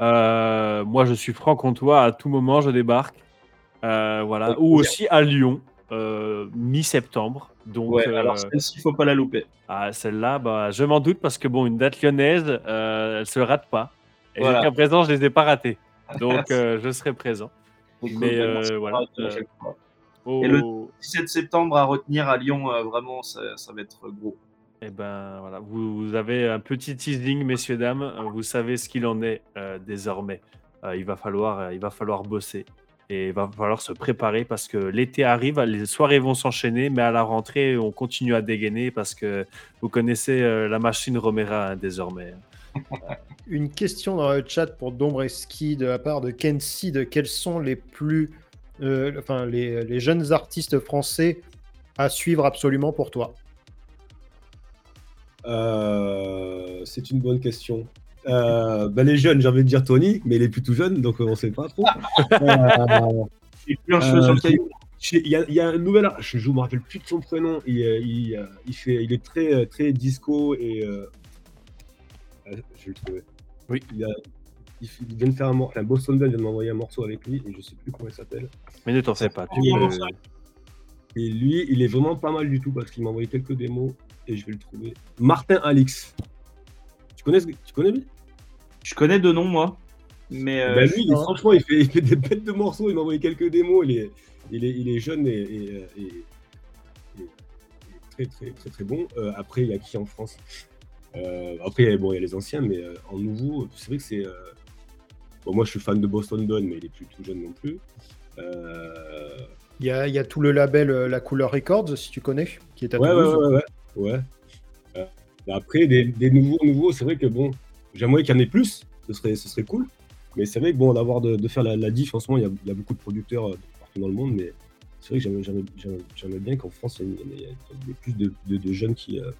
Euh, moi, je suis franc-comtois. À tout moment, je débarque. Euh, voilà. Ou aussi à Lyon, euh, mi-septembre. Donc, ouais, alors celle-ci, il faut pas la louper. Ah, celle-là, bah, je m'en doute parce que bon, une date lyonnaise, elle se rate pas. Et jusqu'à présent, je les ai pas ratées. (laughs) Donc, je serai présent. Mais voilà. Et le 17 septembre à retenir à Lyon, vraiment, ça, ça va être gros. Eh ben voilà, vous, avez un petit teasing, messieurs dames. Vous savez ce qu'il en est euh, désormais. Euh, il va falloir, euh, il va falloir bosser et il va falloir se préparer parce que l'été arrive, les soirées vont s'enchaîner, mais à la rentrée, on continue à dégainer parce que vous connaissez la machine Romera hein, désormais. (laughs) Une question dans le chat pour Dombreski de la part de Kensi de quels sont les plus, enfin les jeunes artistes français à suivre absolument pour toi? Euh, c'est une bonne question. Euh, ben, les jeunes, j'ai envie de dire Tony, mais il est plutôt jeune, donc on ne sait pas trop. (laughs) il plus un cheveu sur le caillou. Il y, a, y, a, un nouvel je ne me rappelle plus de son prénom. Il, il, il, fait, il est très, très disco et. Euh... je vais le trouver. Oui. Il, a, il, vient de faire un morceau. Boston Band vient de m'envoyer un morceau avec lui et je ne sais plus comment il s'appelle. Mais ne t'en fais pas. Tu Et lui, il est vraiment pas mal du tout parce qu'il m'a envoyé quelques démos et je vais le trouver. Martin Alix. Tu connais, tu connais lui? Je connais de nom, moi. Mais euh, ben lui, franchement, il fait, il fait, des bêtes de morceaux. Il m'a envoyé quelques démos. Il est, il est, il est jeune et, et, très, très, très, très bon. Euh, après, il y a qui en France? Euh, Après, bon, il y a les anciens, mais euh, en nouveau, c'est vrai que c'est. Bon, moi, je suis fan de Boston Don, mais il est plus tout jeune non plus. Il y, a, il y, a, tout le label La Couleur Records, si tu connais, qui est à ouais, Ouais, ouais, ouais. ouais. après, des, des, nouveaux, nouveaux, c'est vrai que bon, j'aimerais qu'il y en ait plus, ce serait, ce serait cool. Mais c'est vrai que bon, d'avoir de, de, faire la, la diff, en ce moment, il y a, il y a beaucoup de producteurs dans le monde, mais c'est vrai que j'aimerais bien qu'en France, il y, ait plus de, de, jeunes qui. Euh,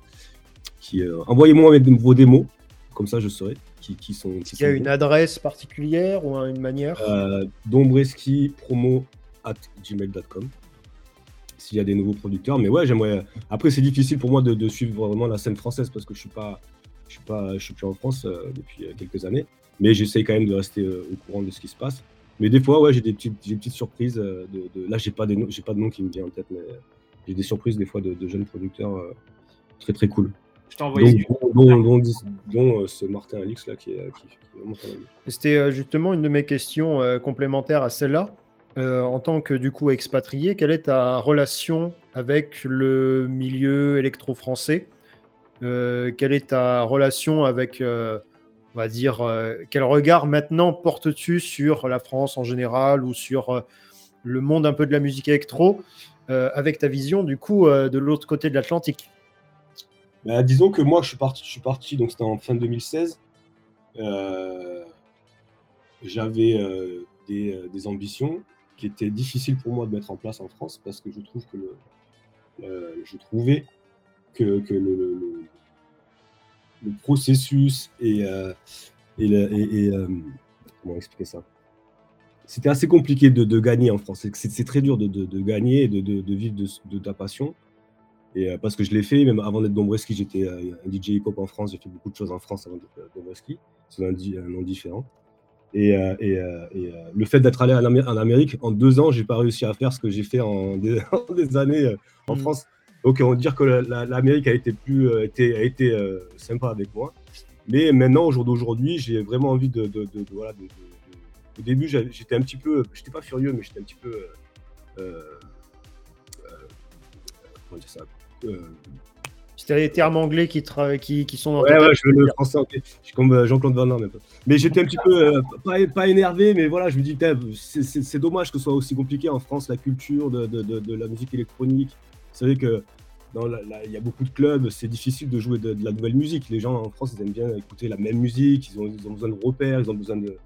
qui euh, Envoyez-moi vos démos, comme ça je saurai qui, qui sont. il y a une adresse particulière ou une manière? Euh, Dombreski promo at gmail.com s'il y a des nouveaux producteurs. Mais ouais, j'aimerais. Après, c'est difficile pour moi de, de, suivre vraiment la scène française parce que je suis pas, je suis pas, je suis plus en France euh, depuis quelques années. Mais j'essaie quand même de rester au courant de ce qui se passe. Mais des fois, ouais, j'ai des petites, des petites surprises. Euh, de, de... Là, j'ai pas, des j'ai pas de nom qui me vient en tête, mais j'ai des surprises des fois de, de jeunes producteurs euh, très très cool. Je t'ai envoyé dont, dont, dont, euh, ce Martin Alix là qui est, qui, qui est vraiment C'était justement une de mes questions complémentaires à celle-là. En tant que du coup expatrié, quelle est ta relation avec le milieu électro-français? Quelle est ta relation avec on va dire, euh, quel regard maintenant portes-tu sur la France en général ou sur euh, le monde un peu de la musique électro euh, avec ta vision du coup de l'autre côté de l'Atlantique? Bah, Disons que moi je suis parti, donc c'était en fin 2016. J'avais des, ambitions qui étaient difficiles pour moi de mettre en place en France parce que je trouve que je trouvais que, le, processus et, euh, euh, comment expliquer ça? C'était assez compliqué de, gagner en France. C'est très dur de, gagner et de, vivre de, ta passion. Et euh, parce que je l'ai fait, même avant d'être Dombreski, j'étais un DJ hip-hop en France. J'ai fait beaucoup de choses en France avant d'être Dombreski. C'est un, nom différent. Et, et, et le fait d'être allé en Amérique, en deux ans, j'ai pas réussi à faire ce que j'ai fait en des, (laughs) des années en mmh. France. Donc on va dire que l'Amérique a été plus euh, été, a été euh, sympa avec moi. Mais maintenant, au jour d'aujourd'hui, j'ai vraiment envie de, de, de, voilà, au début, j'étais un petit peu, j'étais pas furieux, mais j'étais un petit peu, euh, euh comment dire ça? C'était les termes anglais qui, qui, qui sont dans Ouais, ouais, je veux le français Je suis comme Jean-Claude Van Damme. Mais j'étais un petit peu, pas, pas, énervé, mais voilà, je me dis, c'est dommage que ce soit aussi compliqué en France, la culture de, de la musique électronique. Vous savez que il y a beaucoup de clubs, c'est difficile de jouer de, la nouvelle musique. Les gens en France, ils aiment bien écouter la même musique, ils ont, ils ont besoin de repères, ils ont besoin de,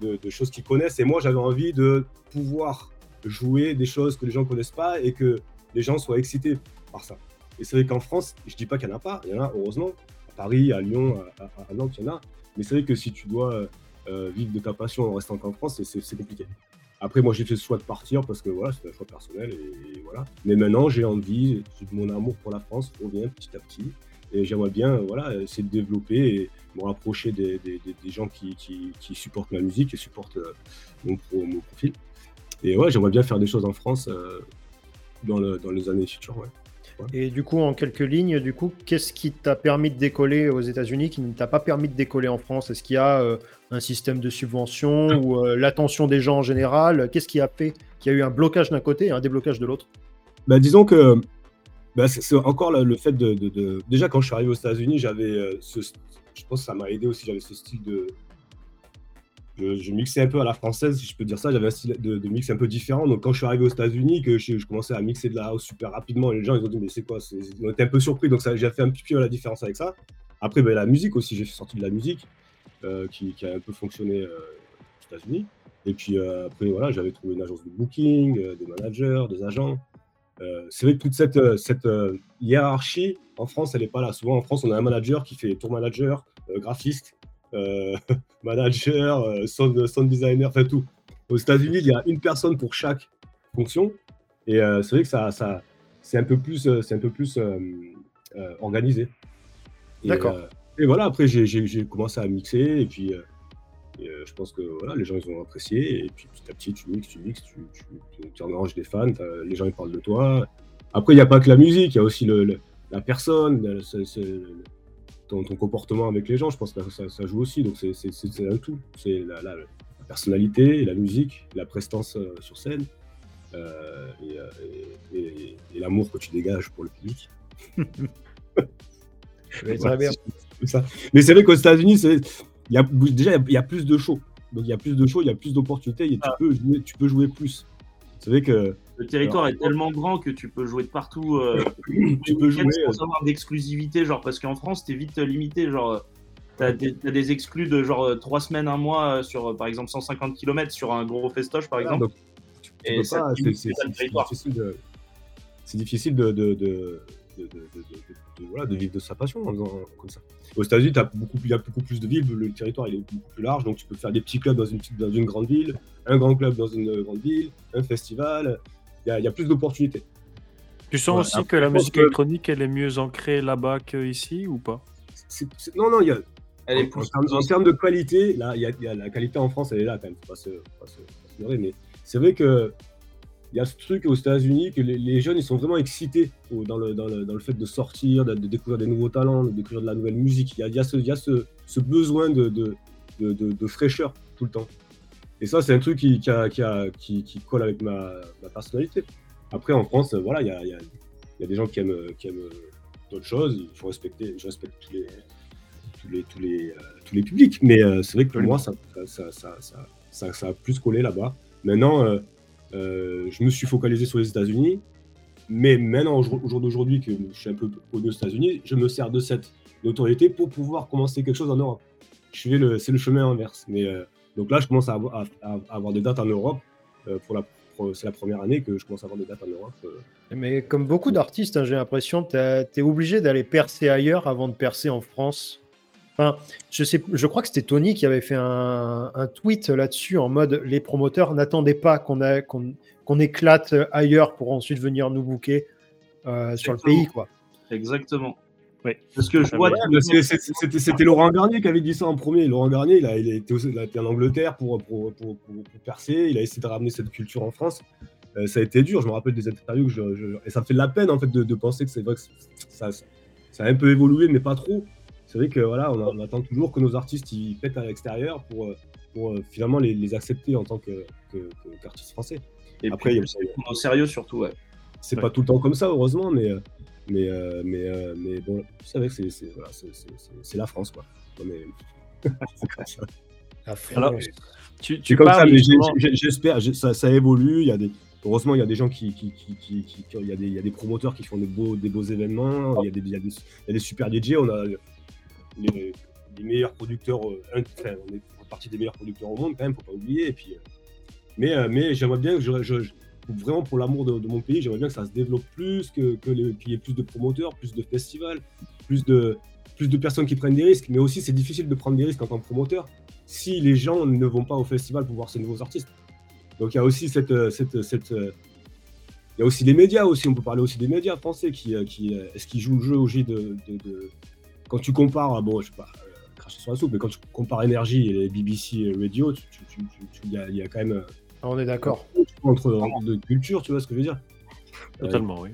de, choses qu'ils connaissent. Et moi, j'avais envie de pouvoir jouer des choses que les gens ne connaissent pas et que les gens soient excités par ça. Et c'est vrai qu'en France, je dis pas qu'il n'y en a pas, il y en a heureusement. À Paris, à Lyon, à, Nantes, il y en a. Mais c'est vrai que si tu dois euh, vivre de ta passion en restant en France, c'est compliqué. Après, moi, j'ai fait le choix de partir parce que voilà, c'était un choix personnel et, voilà. Mais maintenant, j'ai envie, mon amour pour la France revient petit à petit et j'aimerais bien voilà, essayer de développer et me rapprocher des, gens qui, supportent ma musique et supportent euh, mon, profil. Et ouais, j'aimerais bien faire des choses en France euh, dans, le, dans, les années futures. Et du coup, en quelques lignes, du coup, qu'est-ce qui t'a permis de décoller aux États-Unis qui ne t'a pas permis de décoller en France? Est-ce qu'il y a euh, un système de subvention ou euh, l'attention des gens en général? Qu'est-ce qui a fait qu'il y a eu un blocage d'un côté et un déblocage de l'autre? Bah, Disons que bah, c'est encore le fait de, Déjà, quand je suis arrivé aux États-Unis, j'avais euh, ce... Je pense que ça m'a aidé aussi, j'avais ce style de, je, mixais un peu à la française, si je peux dire ça. J'avais un style de, mix un peu différent. Donc, quand je suis arrivé aux États-Unis, que je, commençais à mixer de la house super rapidement, les gens ils ont dit, mais c'est quoi Ils ont été un peu surpris. Donc, j'ai fait un petit peu la différence avec ça. Après, ben, la musique aussi, j'ai sorti de la musique euh, qui, a un peu fonctionné euh, aux États-Unis. Et puis, euh, après, voilà, j'avais trouvé une agence de booking, des managers, des agents. c'est vrai que toute cette, cette hiérarchie, en France, elle n'est pas là. Souvent, en France, on a un manager qui fait tour manager, graphiste, (laughs) manager, sound, sound, designer, enfin tout. Aux États-Unis, il y a une personne pour chaque fonction. Et c'est vrai que ça, ça c'est un peu plus, c'est un peu plus organisé. D'accord. et voilà, après, j'ai commencé à mixer. Et puis, je pense que voilà, les gens ils ont apprécié. Et puis petit à petit, tu mixes, tu mixes, tu, tu, tu, des fans, les gens ils parlent de toi. Après, il n'y a pas que la musique, il y a aussi le, la personne, ton, ton, comportement avec les gens. Je pense que ça, ça joue aussi. Donc c'est un tout. C'est la, la, personnalité, la musique, la prestance euh, sur scène euh, euh, et, et, l'amour que tu dégages pour le public. (laughs) bien. Mais c'est vrai qu'aux États-Unis, y a, déjà, il y, a plus de shows. Donc il y a plus de shows, il y a plus d'opportunités, tu, ah. peux jouer, tu peux jouer plus. C'est vrai que. Le territoire est tellement grand que tu peux jouer de partout. Euh, (coughs) tu peux jouer. Sans avoir d'exclusivité, genre, parce qu'en France, t'es vite limité. Genre, t'as des, as des exclus de genre 3 semaines, un mois sur, par exemple, 150 km sur un gros festoche, par exemple. et c'est difficile de. C'est difficile de, de de, vivre de sa passion comme ça. Aux États-Unis, il y a beaucoup plus de villes, le territoire est beaucoup plus large, donc tu peux faire des petits clubs dans une, dans une grande ville, un grand club dans une grande ville, un festival. Il y a, plus d'opportunités. Tu sens aussi que la musique électronique, elle est mieux ancrée là-bas qu'ici ou pas? Non, non, il y a. Elle est en, termes de qualité, là, il y, a, la qualité en France, elle est là quand même, faut pas se, pas se, mais c'est vrai que il y a ce truc aux États-Unis que les, jeunes ils sont vraiment excités dans, le, dans, le, dans, le, fait de sortir, de, découvrir des nouveaux talents, de découvrir de la nouvelle musique. Il y a, il y a, ce, il y a ce, ce, besoin de, de, de, fraîcheur tout le temps. Et ça, c'est un truc qui, qui, a, qui, qui, colle avec ma, ma, personnalité. Après, en France, voilà, il y a, y y des gens qui aiment, d'autres choses. Il faut respecter, je respecte tous les, tous les, tous les, euh, tous les publics. Mais euh, c'est vrai que pour moi, ça, ça, ça, ça, ça a plus collé là-bas. Maintenant, euh, euh, je me suis focalisé sur les États-Unis. Mais maintenant, au jour d'aujourd'hui, que je suis un peu connu aux États-Unis, je me sers de cette notoriété pour pouvoir commencer quelque chose en Europe. c'est le chemin inverse. Mais, donc là, je commence à avoir, des dates en Europe. Euh, pour la, c'est la première année que je commence à avoir des dates en Europe. Mais comme beaucoup d'artistes, hein, j'ai l'impression que tu es obligé d'aller percer ailleurs avant de percer en France. Enfin, je, sais, je crois que c'était Tony qui avait fait un, tweet là-dessus en mode les promoteurs n'attendaient pas qu'on qu'on éclate ailleurs pour ensuite venir nous booker euh, sur le pays. quoi. Exactement. Oui. Parce que je vois. C'était Laurent Garnier qui avait dit ça en premier. Laurent Garnier, il, a, il, était, en Angleterre pour, pour, pour, percer. Il a essayé de ramener cette culture en France. Euh, ça a été dur. Je me rappelle des interviews et ça me fait de la peine en fait de, penser que c'est vrai que ça, ça, a un peu évolué, mais pas trop c'est vrai que voilà, on, attend toujours que nos artistes ils pètent à l'extérieur pour, euh, pour euh, finalement les, les, accepter en tant qu'artistes que, français. Et après, il y a au sérieux surtout, ouais. C'est pas tout le temps comme ça, heureusement, mais mais mais, mais bon, vous savez que c'est voilà, la France, quoi. mais... (laughs) la France. Alors, tu, tu comme ça, mais j'espère, ça, ça, évolue. Il y a des, heureusement, il y a des gens qui, qui, qui, qui il, y a des, il y a des promoteurs qui font des beaux, des beaux événements. Il y, a des, il, y a des, il y a des super DJ. On a les, meilleurs producteurs, euh, enfin, on est partie des meilleurs producteurs au monde quand même, faut pas oublier. Et puis, euh, mais euh, mais j'aimerais bien que je, vraiment pour l'amour de, mon pays, j'aimerais bien que ça se développe plus, qu'il y ait plus de promoteurs, plus de festivals, plus de plus de personnes qui prennent des risques. Mais aussi, c'est difficile de prendre des risques en tant que promoteur si les gens ne vont pas au festival pour voir ces nouveaux artistes. Donc il y a aussi cette, cette, cette il y a aussi les médias aussi, on peut parler aussi des médias français qui, qui est-ce qu'ils jouent le jeu au J de, quand tu compares, bon, je sais pas, euh, cracher sur la soupe, mais quand tu compares Énergie et BBC Radio, il y, a quand même. Euh, ah, on est d'accord. Entre de culture, tu vois ce que je veux dire Totalement, oui.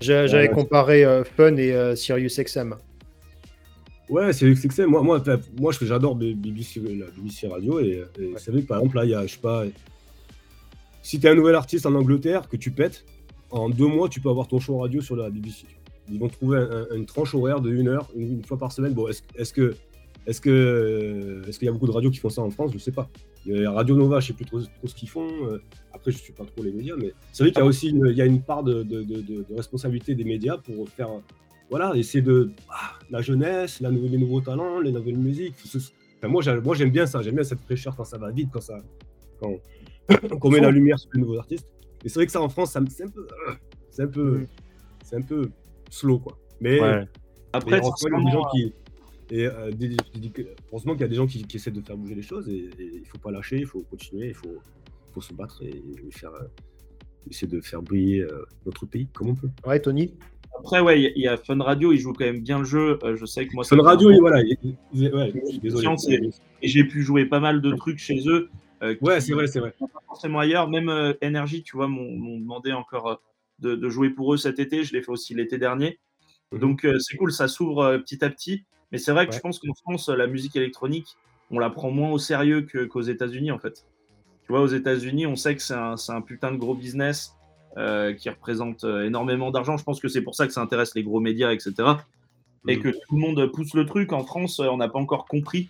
J'avais comparé Fun et Sirius XM. Ouais, Sirius XM. Moi, moi, moi j'adore BBC, la BBC Radio et, c'est vrai que par exemple, là, il y a, je sais pas, si tu es un nouvel artiste en Angleterre que tu pètes, en deux mois, tu peux avoir ton show radio sur la BBC ils vont trouver une tranche horaire de une heure, une, fois par semaine. Bon, est-ce que est-ce que est-ce qu'il y a beaucoup de radios qui font ça en France? Je ne sais pas. A Radio Nova, je ne sais plus trop, ce qu'ils font. Euh, après, je ne suis pas trop les médias, mais c'est vrai qu'il y a aussi une, il y a une part de, de, de, responsabilité des médias pour faire voilà, essayer de ah, la jeunesse, la, les nouveaux talents, les nouvelles musiques. moi, j'aime bien ça. J'aime bien cette fraîcheur quand ça va vite, quand ça quand (coughs) on met la lumière sur les nouveaux artistes. Et c'est vrai que ça en France, c'est un peu, c'est un peu, c'est un peu slow, quoi. Mais après, il y a des gens qui, Et euh, heureusement qu'il y a des gens qui, essaient de faire bouger les choses et, il ne faut pas lâcher, il faut continuer, il faut, faut, se battre et, faire, essayer de faire briller notre pays comme on peut. Ouais, Tony après, ouais, il y, a Fun Radio, il joue quand même bien le jeu. je sais que moi, Fun Radio, voilà. ouais, désolé. Et j'ai pu jouer pas mal de trucs chez eux. ouais, c'est vrai, c'est vrai. Pas forcément ailleurs. Même Energy, tu vois, m'ont demandé encore de, jouer pour eux cet été. Je l'ai fait aussi l'été dernier. Mhm. Donc euh, c'est cool, ça s'ouvre euh, petit à petit. Mais c'est vrai que je pense qu'en France, la musique électronique, on la prend moins au sérieux qu'aux États-Unis en fait. Tu vois, aux États-Unis, on sait que c'est un, putain de gros business euh, qui représente énormément d'argent. Je pense que c'est pour ça que ça intéresse les gros médias, etc. Et mhm. que tout le monde pousse le truc. En France, on n'a pas encore compris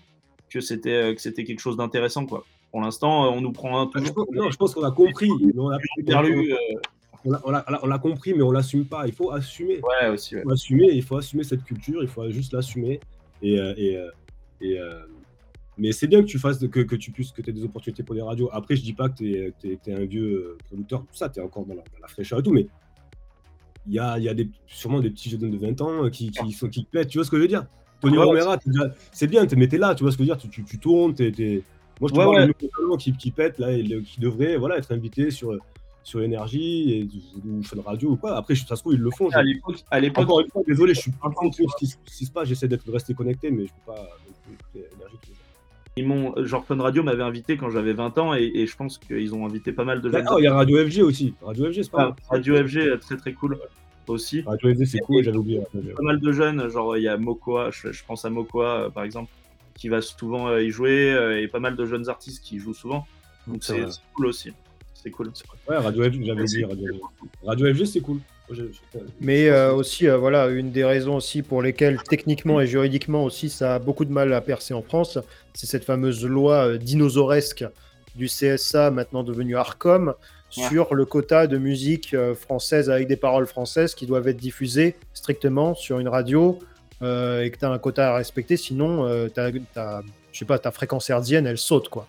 que c'était que c'était quelque chose d'intéressant, quoi. Pour l'instant, on nous prend un toujours. non, je pense qu'on a compris. (laughs) on a, on l'a compris, mais on l'assume pas. Il faut assumer. Ouais, aussi. Il faut assumer, il faut assumer cette culture, il faut juste l'assumer. Et, euh, et, euh, euh, mais c'est bien que tu fasses, que, que tu puisses, que tu aies des opportunités pour les radios. Après, je dis pas que tu es, un vieux producteur, tout ça, tu es encore dans la, fraîcheur et tout, mais il y a, y a des, sûrement des petits jeunes de 20 ans qui, qui, sont, qui pètent, tu vois ce que je veux dire? Tony Romera, c'est bien, mais t'es là, tu vois ce que je veux dire? Tu, tu, tournes, t'es. Moi, je te ouais, parle qui, qui pète, là, et qui devrait voilà, être invité sur, sur énergie et, ou Fun Radio ou quoi. Après, ça se trouve, ils le font. À l'époque, à l'époque, encore une fois, désolé, je suis pas trop ce qui, se passe. J'essaie d'être resté connecté, mais je peux pas écouter énergie ils m'ont, genre Fun Radio m'avait invité quand j'avais 20 ans et, je pense qu'ils ont invité pas mal de gens. Ah, il y a Radio FG aussi. Radio FG, c'est pas ah, Radio FG, très très cool aussi. Radio FG, c'est cool, j'avais oublié. Pas mal de jeunes, genre il y a Mokoa, je, pense à Mokoa euh, par exemple, qui va souvent euh, y jouer euh, et pas mal de jeunes artistes qui jouent souvent. Donc c'est cool aussi c'est cool. Ouais, Radio FG, j'avais dit Radio, FG, c'est cool. Mais euh, aussi, euh, voilà, une des raisons aussi pour lesquelles techniquement et juridiquement aussi ça a beaucoup de mal à percer en France, c'est cette fameuse loi euh, dinosauresque du CSA, maintenant devenue ARCOM, sur le quota de musique française avec des paroles françaises qui doivent être diffusées strictement sur une radio et que tu as un quota à respecter, sinon, je sais pas, ta fréquence herdienne, elle saute, quoi.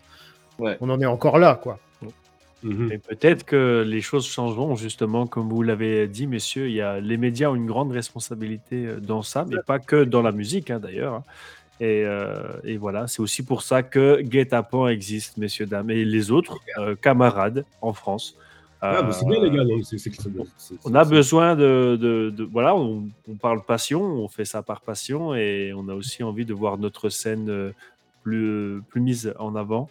On en est encore là, quoi. Mmh Et peut-être que les choses changeront, justement, comme vous l'avez dit, messieurs. Il y a, les médias ont une grande responsabilité euh, dans ça, mais pas que dans la musique, hein, d'ailleurs. Euh, et, voilà, c'est aussi pour ça que Guet-apens existe, messieurs, dames, et les autres euh, camarades en France. c'est bien, les gars. on a besoin de, voilà, on, parle passion, on fait ça par passion, et on a aussi envie de voir notre scène plus, plus mise en avant.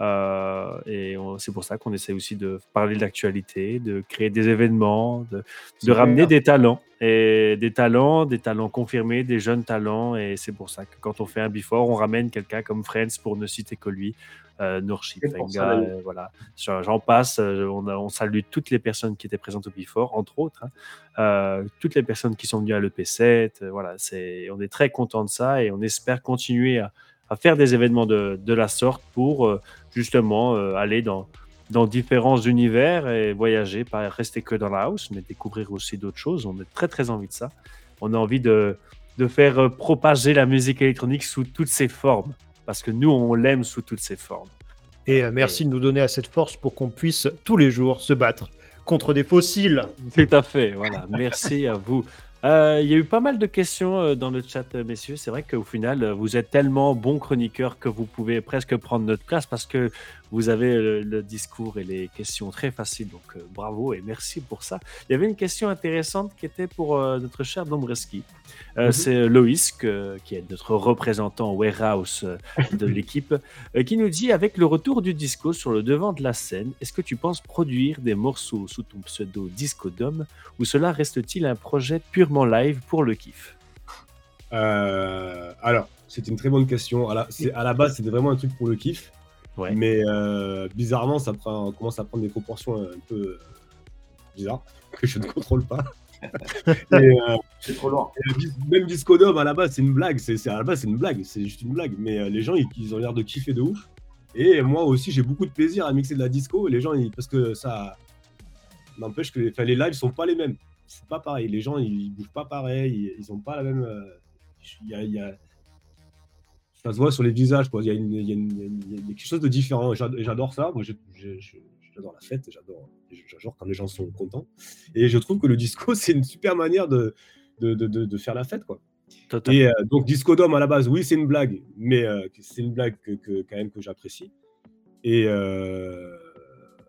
Euh, et c'est pour ça qu'on essaie aussi de parler de l'actualité, de créer des événements, de, ramener des talents. Et des talents, des talents confirmés, des jeunes talents. Et c'est pour ça que quand on fait un before, on ramène quelqu'un comme Friends pour ne citer que lui. Euh, Norship, euh, voilà. J'en passe. Euh, on, on, salue toutes les personnes qui étaient présentes au before, entre autres. Hein. toutes les personnes qui sont venues à l'EP7. voilà, c'est, on est très content de ça et on espère continuer à, à faire des événements de, de la sorte pour justement euh, aller dans, dans différents univers et voyager, pas rester que dans la house, mais découvrir aussi d'autres choses. On a très très envie de ça. On a envie de, de faire euh, propager la musique électronique sous toutes ses formes, parce que nous, on l'aime sous toutes ses formes. Et euh, merci de nous donner assez de force pour qu'on puisse tous les jours se battre contre des fossiles. Tout à fait, voilà. Merci à vous. Euh, il y a eu pas mal de questions euh, dans le chat, euh, messieurs. C'est vrai qu'au final, vous êtes tellement bons chroniqueurs que vous pouvez presque prendre notre place parce que vous avez le, discours et les questions très faciles. Donc bravo et merci pour ça. Il y avait une question intéressante qui était pour notre cher Dombreski. Mhm. C'est Loïs, qui est notre représentant warehouse de (laughs) l'équipe, qui nous dit avec le retour du disco sur le devant de la scène, est-ce que tu penses produire des morceaux sous ton pseudo Disco Dome ou cela reste-t-il un projet purement live pour le kiff? Euh, Alors, c'est une très bonne question. À la, à la base, c'était vraiment un truc pour le kiff. Mais euh, bizarrement, ça prend, commence à prendre des proportions un peu euh, bizarres que je ne contrôle pas. (laughs) c'est trop loin. même Disco Dome, à la base, c'est une blague. C'est, à la base, c'est une blague. C'est juste une blague. Mais les gens, ils, ont l'air de kiffer de ouf. Et moi aussi, j'ai beaucoup de plaisir à mixer de la disco. Les gens, parce que ça n'empêche que les lives sont pas les mêmes c'est pas pareil. Les gens, ils, bougent pas pareil, ils, ont pas la même. Euh, il y a, ça se voit sur les visages, quoi. Il y, a, quelque chose de différent. J'adore ça. Moi, j'adore la fête. J'adore, j'adore quand les gens sont contents. Et je trouve que le disco, (laughs) c'est une super manière de, de, de, faire la fête, quoi. Et donc Disco Dome à la base, oui, c'est une blague, mais c'est une blague que, quand même que j'apprécie. Et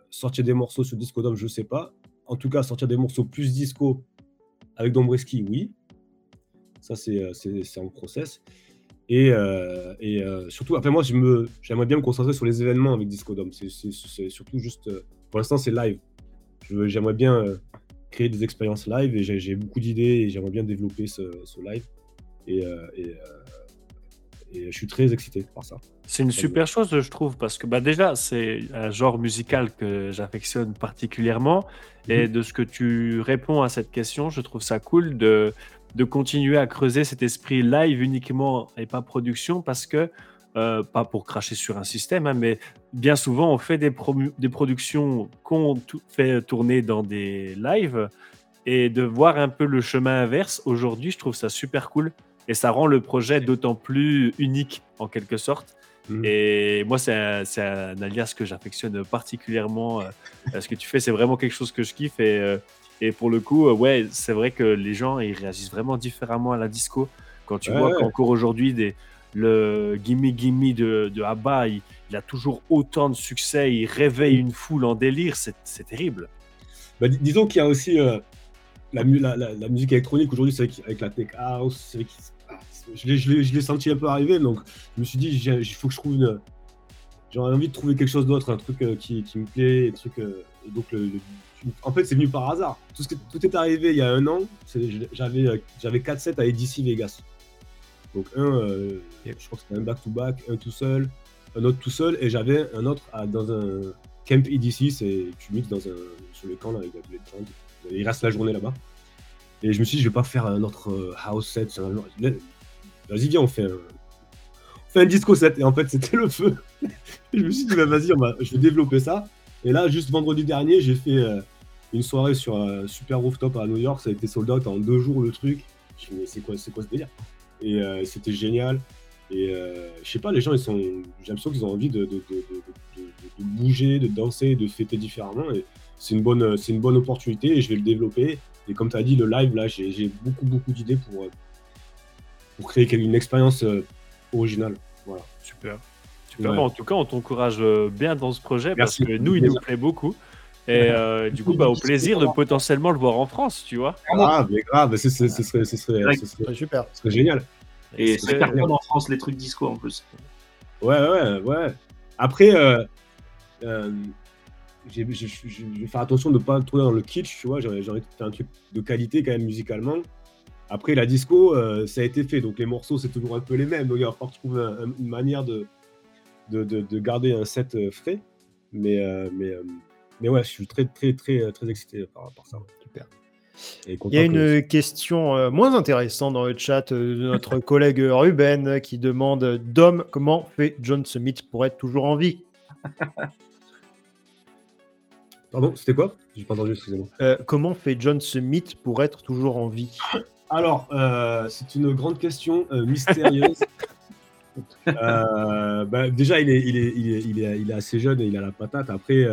sortir des morceaux sur Disco Dome, je sais pas. En tout cas, sortir des morceaux plus disco avec Dombreski, oui. Ça, c'est en process. Et, euh, et euh, surtout, après moi, j'aimerais bien me concentrer sur les événements avec Disco Dome. C'est surtout juste, euh, pour l'instant, c'est live. J'aimerais bien créer des expériences live et j'ai beaucoup d'idées et j'aimerais bien développer ce, live. Et, et, et, je suis très excité par ça. C'est une super chose, je trouve, parce que bah, déjà, c'est un genre musical que j'affectionne particulièrement. Et mhm. de ce que tu réponds à cette question, je trouve ça cool de de continuer à creuser cet esprit live uniquement et pas production parce que, euh, pas pour cracher sur un système, hein, mais bien souvent on fait des, des productions qu'on fait tourner dans des lives et de voir un peu le chemin inverse aujourd'hui, je trouve ça super cool et ça rend le projet d'autant plus unique en quelque sorte. Mmh. Et moi, c'est un, alias que j'affectionne particulièrement. Euh, ce que tu fais, c'est vraiment quelque chose que je kiffe. Et euh, et pour le coup, euh, ouais, c'est vrai que les gens ils réagissent vraiment différemment à la disco. Quand tu vois qu'encore aujourd'hui, des, le Gimme Gimme de, de Abba, il, a toujours autant de succès, il réveille une foule en délire, c'est terrible. Bah, disons qu'il y a aussi euh, la, la, musique électronique aujourd'hui, c'est avec la tech house, ah, je l'ai senti un peu arriver, donc je me suis dit, il faut que je trouve une. J'aurais envie de trouver quelque chose d'autre, un truc euh, qui, qui, me plaît, un truc. Donc le, en fait, c'est venu par hasard. Tout, ce tout est arrivé il y a un an. J'avais, euh, j'avais 4 sets à EDC Vegas. Donc, un, euh, je crois que c'était un back-to-back, un tout seul, un autre tout seul, et j'avais un autre dans un camp EDC. C'est, tu mixes dans un, sur le camp là, avec Il reste la journée là-bas. Et je me suis dit, je vais pas faire un autre euh, house set. Vas-y, viens, on fait un, on fait un disco set. Et en fait, c'était le feu. (laughs) je me suis dit, bah, vas-y, je vais développer ça. Et là, juste vendredi dernier, j'ai fait une soirée sur un super rooftop à New York, ça a été sold out en deux jours le truc. Je me suis c'est quoi, c'est quoi ce délire? Et euh, c'était génial. Et euh, je sais pas, les gens, ils sont, j'ai l'impression qu'ils ont envie de, bouger, de danser, de fêter différemment. Et c'est une bonne, c'est une bonne opportunité et je vais le développer. Et comme tu as dit, le live, là, j'ai beaucoup, beaucoup d'idées pour, pour créer une expérience euh, originale. Voilà. Super. Super. en tout cas, on t'encourage bien dans ce projet parce que nous, il nous plaît beaucoup. Et euh, du coup, bah, au plaisir de potentiellement le voir en France, tu vois. Ah, mais grave, ce serait, ce serait, ce serait, super. Ce serait génial. Et c'est carrément en France les trucs disco en plus. Ouais, ouais, ouais. Après, euh, euh, je vais faire attention de ne pas tourner dans le kitsch, tu vois. J'ai envie de faire un truc de qualité quand même musicalement. Après, la disco, ça a été fait, donc les morceaux, c'est toujours un peu les mêmes. Donc il va falloir trouver une manière de de, de, de, garder un set frais. Mais, mais mais ouais, je suis très, très, très, euh, très excité par, ça. Super. Il y a une question euh, moins intéressante dans le chat euh, de notre (laughs) collègue Ruben qui demande Dom, comment fait John Smith pour être toujours en vie? Pardon, c'était quoi? J'ai pas entendu, excusez-moi. comment fait John Smith pour être toujours en vie? Alors, c'est une grande question mystérieuse. (laughs) bah, déjà, il est, il, est, il, est, il, est, il est assez jeune et il a la patate. Après,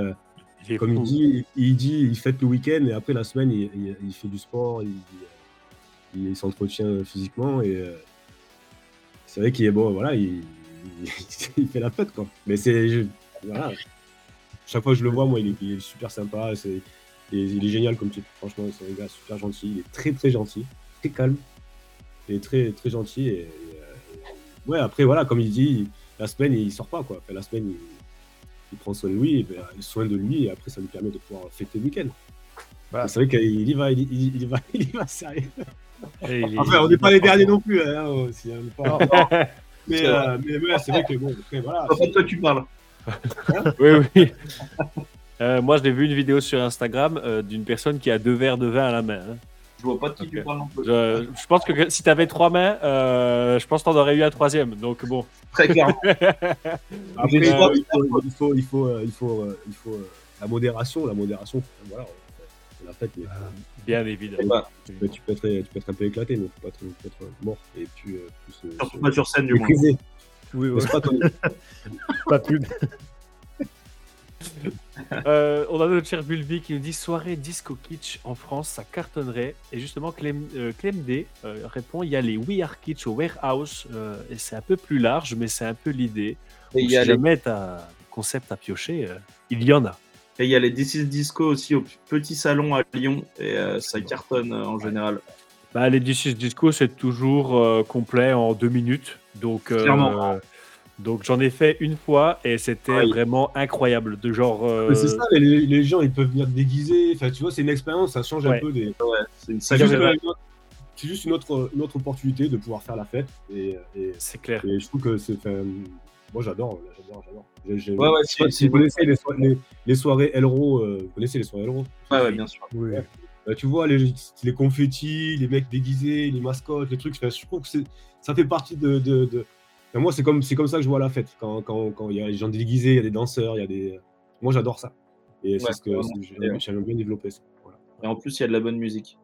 comme il dit, il dit, il fête le week-end et après la semaine, il, fait du sport, il, s'entretient physiquement et euh, c'est vrai qu'il est bon, voilà, il, (laughs) fait la fête quoi. Mais c'est, voilà, chaque fois que je le vois, moi, il est, super sympa, c'est, il est génial comme type. Franchement, c'est un gars super gentil, il est très très gentil, très calme, il est très très gentil et, euh, ouais, après voilà, comme il dit, la semaine il sort pas quoi. la semaine il il prend soin de lui, ben, soin de lui, et après ça lui permet de pouvoir fêter le week-end. Voilà. C'est vrai qu'il y va, il, il, va, (laughs) il y va sérieux. enfin, on n'est pas les derniers non plus. Hein, aussi, hein, pas... mais, euh, mais ouais, c'est vrai que bon, après, voilà. C'est toi tu parles. Hein (laughs) oui, oui. Euh, moi, j'ai vu une vidéo sur Instagram euh, d'une personne qui a deux verres de vin à la main. Hein. Je vois pas de qui tu parles non plus. Je, je, pense que si tu avais trois mains, euh, je pense que tu en aurais eu un troisième. Donc bon. Très clairement. (laughs) Après, il, faut, il, faut, il, faut, il, faut, euh, il, faut, euh, il faut la modération. La modération, voilà. La fête, mais, Bien évidemment. Tu peux, tu, peux être, tu peux être un peu éclaté, mais tu peux être, être mort. Et puis, euh, plus, Surtout pas sur scène, du moins. Oui, ouais. pas, (laughs) pas plus. (laughs) Euh, on a notre cher Bulby qui nous dit soirée disco kitsch en France, ça cartonnerait. Et justement, Clem, euh, D euh, répond il y a les We Are Kitsch au Warehouse, et c'est un peu plus large, mais c'est un peu l'idée. Et il y a si les... jamais un concept à piocher, il y en a. Et il y a les DC Disco aussi au petit salon à Lyon, et ça cartonne en général. Bah, les DC Disco, c'est toujours complet en deux minutes. Donc, Clairement. Donc j'en ai fait une fois et c'était vraiment incroyable. De genre. Euh, c'est ça, les, gens ils peuvent venir déguiser. Enfin, tu vois, c'est une expérience, ça change un peu des. c'est juste, une autre, une autre opportunité de pouvoir faire la fête. Et, c'est clair. Et je trouve que c'est. Moi j'adore, j'adore, j'adore. Ouais, ouais, si, vous connaissez les, soirées, les, soirées Elro, euh, vous connaissez les soirées Elro? Ouais, ouais, bien sûr. Bah, tu vois, les, les confettis, les mecs déguisés, les mascottes, les trucs, je trouve que ça fait partie de, de moi, c'est comme, comme ça que je vois la fête. Quand, quand, quand il y a des gens déguisés, il y a des danseurs, il y a des. Moi, j'adore ça. Et c'est ce que j'aime bien développer ça. Et en plus, il y a de la bonne musique.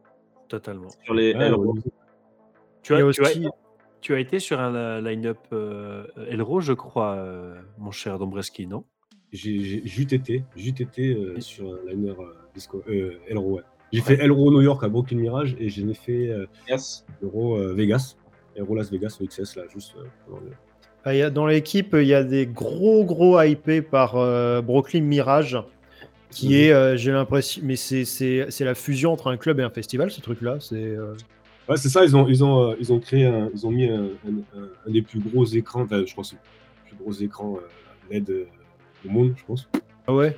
Totalement. Sur les tu, as, aussi... tu, as, été sur un line-up euh, Elro, je crois, euh, mon cher Dombreski, non? J'ai juste été, juste été euh, sur un line-up disco, Elro, ouais. J'ai fait Elro New York à Brooklyn Mirage et j'ai fait yes. Elro Vegas et Las Vegas au XS, là, juste. Euh, ah, y a, dans l'équipe, il y a des gros, gros hypés par euh, Brooklyn Mirage, qui mhm. est, euh, j'ai l'impression, mais c'est la fusion entre un club et un festival, ce truc-là. C'est. Ouais, c'est ça, ils ont, ils ont, ils ont créé, ils ont mis un, des plus gros écrans, enfin, je pense, le plus gros écran LED au monde, je pense. Ah (laughs) ouais?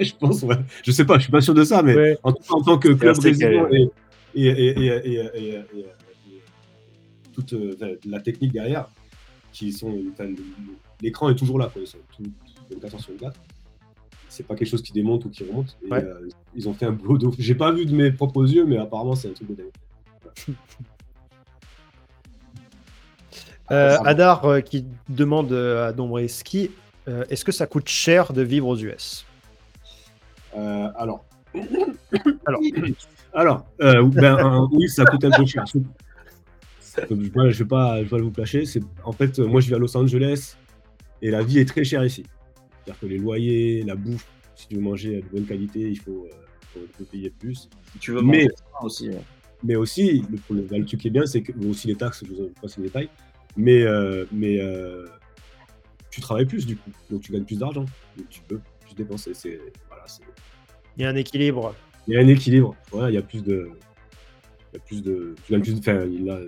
Je pense, ouais. Je sais pas, je suis pas sûr de ça, mais en, en, tant que club résident et, et, toute euh, la technique derrière, qui sont, l'écran est toujours là, quoi. Ils sont tout, 24 sur 24. C'est pas quelque chose qui démonte ou qui remonte. Euh, ils ont fait un boulot de J'ai pas vu de mes propres yeux, mais apparemment, c'est un truc de dingue. Euh, Adar qui demande à Dombreski est-ce que ça coûte cher de vivre aux US Alors, alors, (coughs) alors ben, oui, ça coûte un peu cher je ne vais, pas, vous cacher. En fait, moi, je vis à Los Angeles et la vie est très chère ici. C'est-à-dire que les loyers, la bouffe, si tu veux manger de bonne qualité, il faut, euh, payer plus. tu veux mais, aussi. Mais aussi, le, truc qui est bien, c'est que aussi les taxes, je vous passe les détails, mais, euh, mais euh, tu travailles plus du coup, donc tu gagnes plus d'argent, tu peux plus dépenser. voilà, il y a un équilibre. Il y a un équilibre. Voilà, il y a plus de, il y a plus de, tu gagnes plus, enfin, il a,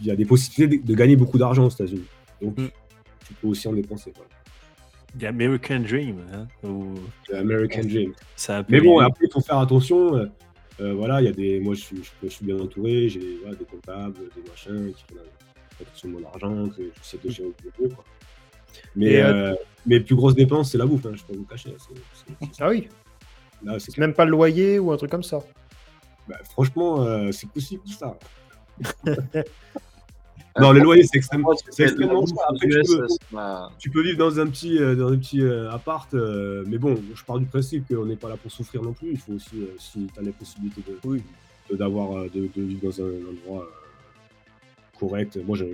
il y a des possibilités de, gagner beaucoup d'argent aux États-Unis. Donc, mm. tu peux aussi en dépenser. Voilà. American Dream. Hein, American Dream. Mais bon, après, il faut faire attention. Euh, euh, voilà, il y a des. Moi, je suis, je, suis bien entouré. J'ai des comptables, des machins qui font attention de mon argent, que sais de gérer au quoi. Mais euh, mes plus grosses dépenses, c'est la bouffe. Hein, je peux vous cacher. Ah oui. Même pas le loyer ou un truc comme ça. Bah, franchement, c'est possible tout ça. (laughs) non, les loyers, c'est extrêmement, extrêmement tu, peux, vivre dans un petit, euh, dans un petit euh, appart, euh, mais bon, je pars du principe qu'on n'est pas là pour souffrir non plus. Il faut aussi, si tu as la possibilité de, d'avoir, de, vivre dans un, endroit correct. Moi, je,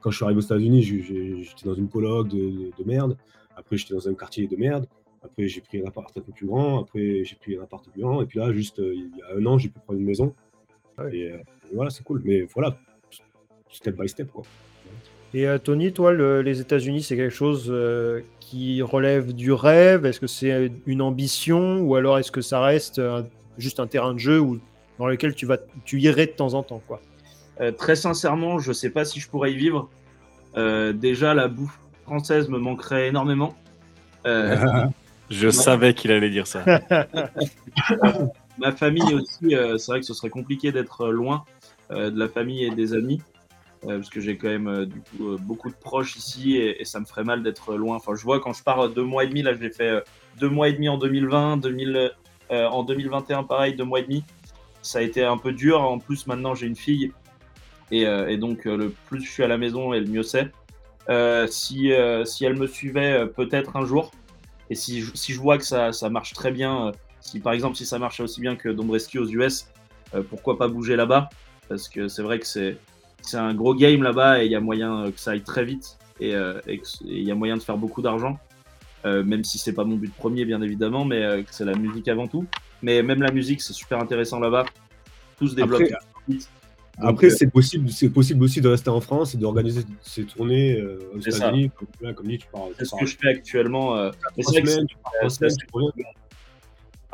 quand je suis arrivé aux États-Unis, j'étais dans une coloc de, merde. Après, j'étais dans un quartier de merde. Après, j'ai pris un appart un peu plus grand. Après, j'ai pris un appart plus grand. Et puis là, juste il y a un an, j'ai pu prendre une maison. Et, voilà, c'est cool. Mais voilà, step by step, quoi. Et euh, Tony, toi, les États-Unis, c'est quelque chose euh, qui relève du rêve? Est-ce que c'est une ambition? Ou alors est-ce que ça reste juste un terrain de jeu où, dans lequel tu, vas, tu irais de temps en temps quoi? Euh, Très sincèrement, je ne sais pas si je pourrais y vivre. déjà, la bouffe française me manquerait énormément. (laughs) je savais qu'il allait dire ça. (laughs) ma famille aussi, euh, c'est vrai que ce serait compliqué d'être loin euh, de la famille et des amis, euh, parce que j'ai quand même coup beaucoup de proches ici et, ça me ferait mal d'être loin. Enfin, je vois quand je pars deux mois et demi, là, je l'ai fait deux mois et demi en 2020, 2000, en 2021, pareil, deux mois et demi. Ça a été un peu dur. En plus, maintenant, j'ai une fille et, donc le plus je suis à la maison et le mieux c'est. si, si elle me suivait peut-être un jour, et si, si je vois que ça, ça marche très bien si par exemple, si ça marche aussi bien que Dombreski aux US, euh, pourquoi pas bouger là-bas? Parce que c'est vrai que c'est un gros game là-bas et il y a moyen que ça aille très vite et euh, il y a moyen de faire beaucoup d'argent. même si c'est pas mon but premier, bien évidemment, mais c'est la musique avant tout. Mais même la musique, c'est super intéressant là-bas. Tout se développe. Après, c'est possible, c'est possible aussi de rester en France et d'organiser ces tournées aux États-Unis, comme, comme, dit, tu parles. C'est ce que je fais actuellement.